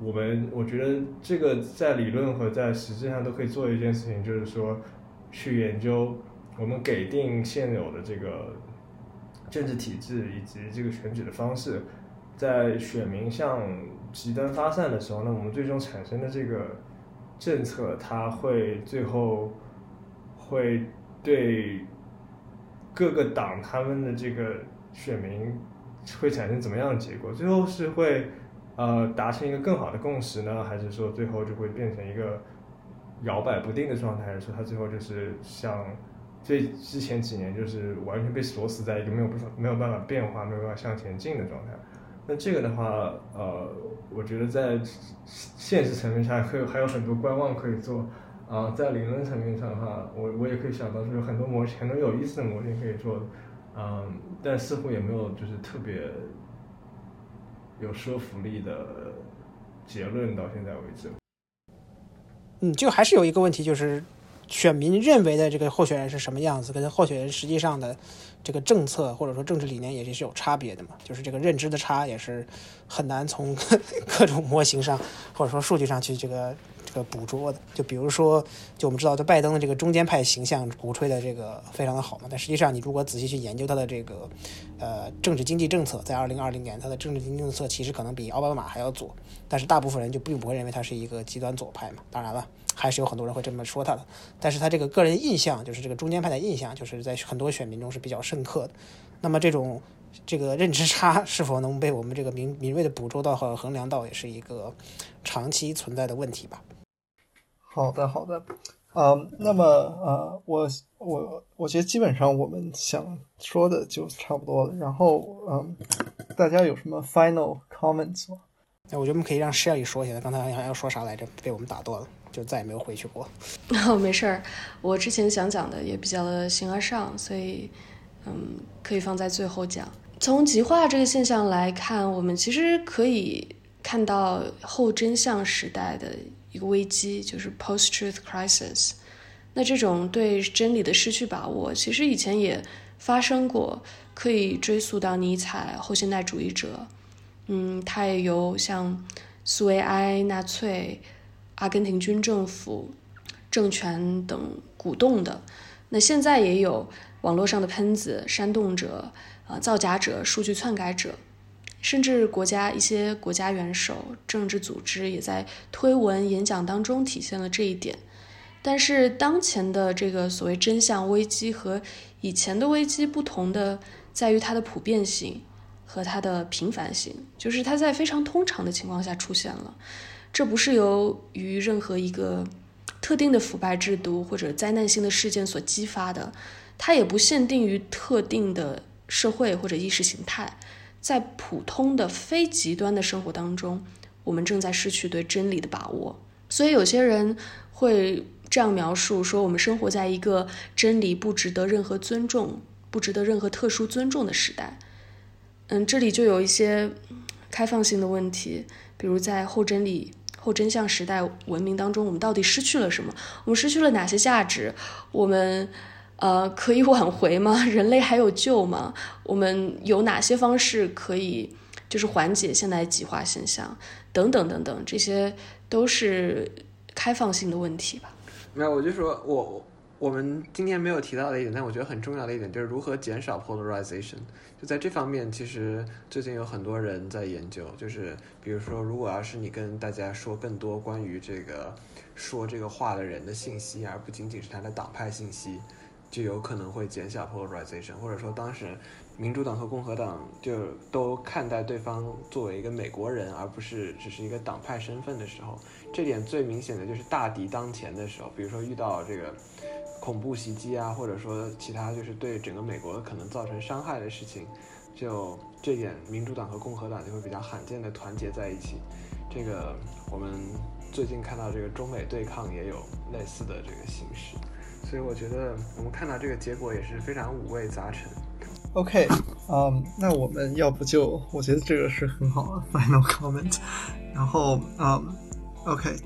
我们我觉得这个在理论和在实质上都可以做一件事情，就是说去研究我们给定现有的这个政治体制以及这个选举的方式，在选民向极端发散的时候，那我们最终产生的这个政策，它会最后会对各个党他们的这个选民会产生怎么样的结果？最后是会呃达成一个更好的共识呢，还是说最后就会变成一个摇摆不定的状态？还是说它最后就是像所以之前几年就是完全被锁死在一个没有办法没有办法变化、没有办法向前进的状态？那这个的话，呃，我觉得在现实层面上还有还有很多观望可以做。啊、在理论层面上的话，我我也可以想到说有很多模型，很多有意思的模型可以做，嗯，但似乎也没有就是特别有说服力的结论到现在为止。嗯，就还是有一个问题，就是选民认为的这个候选人是什么样子，跟候选人实际上的这个政策或者说政治理念也是有差别的嘛。就是这个认知的差也是很难从 各种模型上或者说数据上去这个个捕捉的。就比如说，就我们知道，就拜登的这个中间派形象鼓吹的这个非常的好嘛，但实际上你如果仔细去研究他的这个呃政治经济政策，在二零二零年他的政治经济政策其实可能比奥巴马还要左，但是大部分人就并不会认为他是一个极端左派嘛。当然了。还是有很多人会这么说他的，但是他这个个人印象，就是这个中间派的印象，就是在很多选民中是比较深刻的。那么这种这个认知差是否能被我们这个敏敏锐的捕捉到和衡量到，也是一个长期存在的问题吧。好的，好的，嗯，那么呃，我我我觉得基本上我们想说的就差不多了。然后嗯，大家有什么 final comments 吗？那我觉得我们可以让 Shelly 说一下，刚才好像要说啥来着，被我们打断了。就再也没有回去过。哦，没事儿，我之前想讲的也比较的形而上，所以嗯，可以放在最后讲。从极化这个现象来看，我们其实可以看到后真相时代的一个危机，就是 post-truth crisis。那这种对真理的失去把握，其实以前也发生过，可以追溯到尼采、后现代主义者。嗯，他也有像苏维埃、纳粹、阿根廷军政府、政权等鼓动的。那现在也有网络上的喷子、煽动者、啊造假者、数据篡改者，甚至国家一些国家元首、政治组织也在推文、演讲当中体现了这一点。但是当前的这个所谓真相危机和以前的危机不同的在于它的普遍性和它的频繁性，就是它在非常通常的情况下出现了，这不是由于任何一个特定的腐败制度或者灾难性的事件所激发的，它也不限定于特定的社会或者意识形态，在普通的非极端的生活当中，我们正在失去对真理的把握，所以有些人会。这样描述说，我们生活在一个真理不值得任何尊重、不值得任何特殊尊重的时代。嗯，这里就有一些开放性的问题，比如在后真理、后真相时代文明当中，我们到底失去了什么？我们失去了哪些价值？我们呃可以挽回吗？人类还有救吗？我们有哪些方式可以就是缓解现代极化现象？等等等等，这些都是开放性的问题吧。没有，我就说我我们今天没有提到的一点，但我觉得很重要的一点就是如何减少 polarization。就在这方面，其实最近有很多人在研究，就是比如说，如果要是你跟大家说更多关于这个说这个话的人的信息，而不仅仅是他的党派信息，就有可能会减小 polarization。或者说，当时民主党和共和党就都看待对方作为一个美国人，而不是只是一个党派身份的时候。这点最明显的就是大敌当前的时候，比如说遇到这个恐怖袭击啊，或者说其他就是对整个美国可能造成伤害的事情，就这点民主党和共和党就会比较罕见的团结在一起。这个我们最近看到这个中美对抗也有类似的这个形式，所以我觉得我们看到这个结果也是非常五味杂陈。OK，嗯，那我们要不就我觉得这个是很好的 final comment，然后嗯。OK，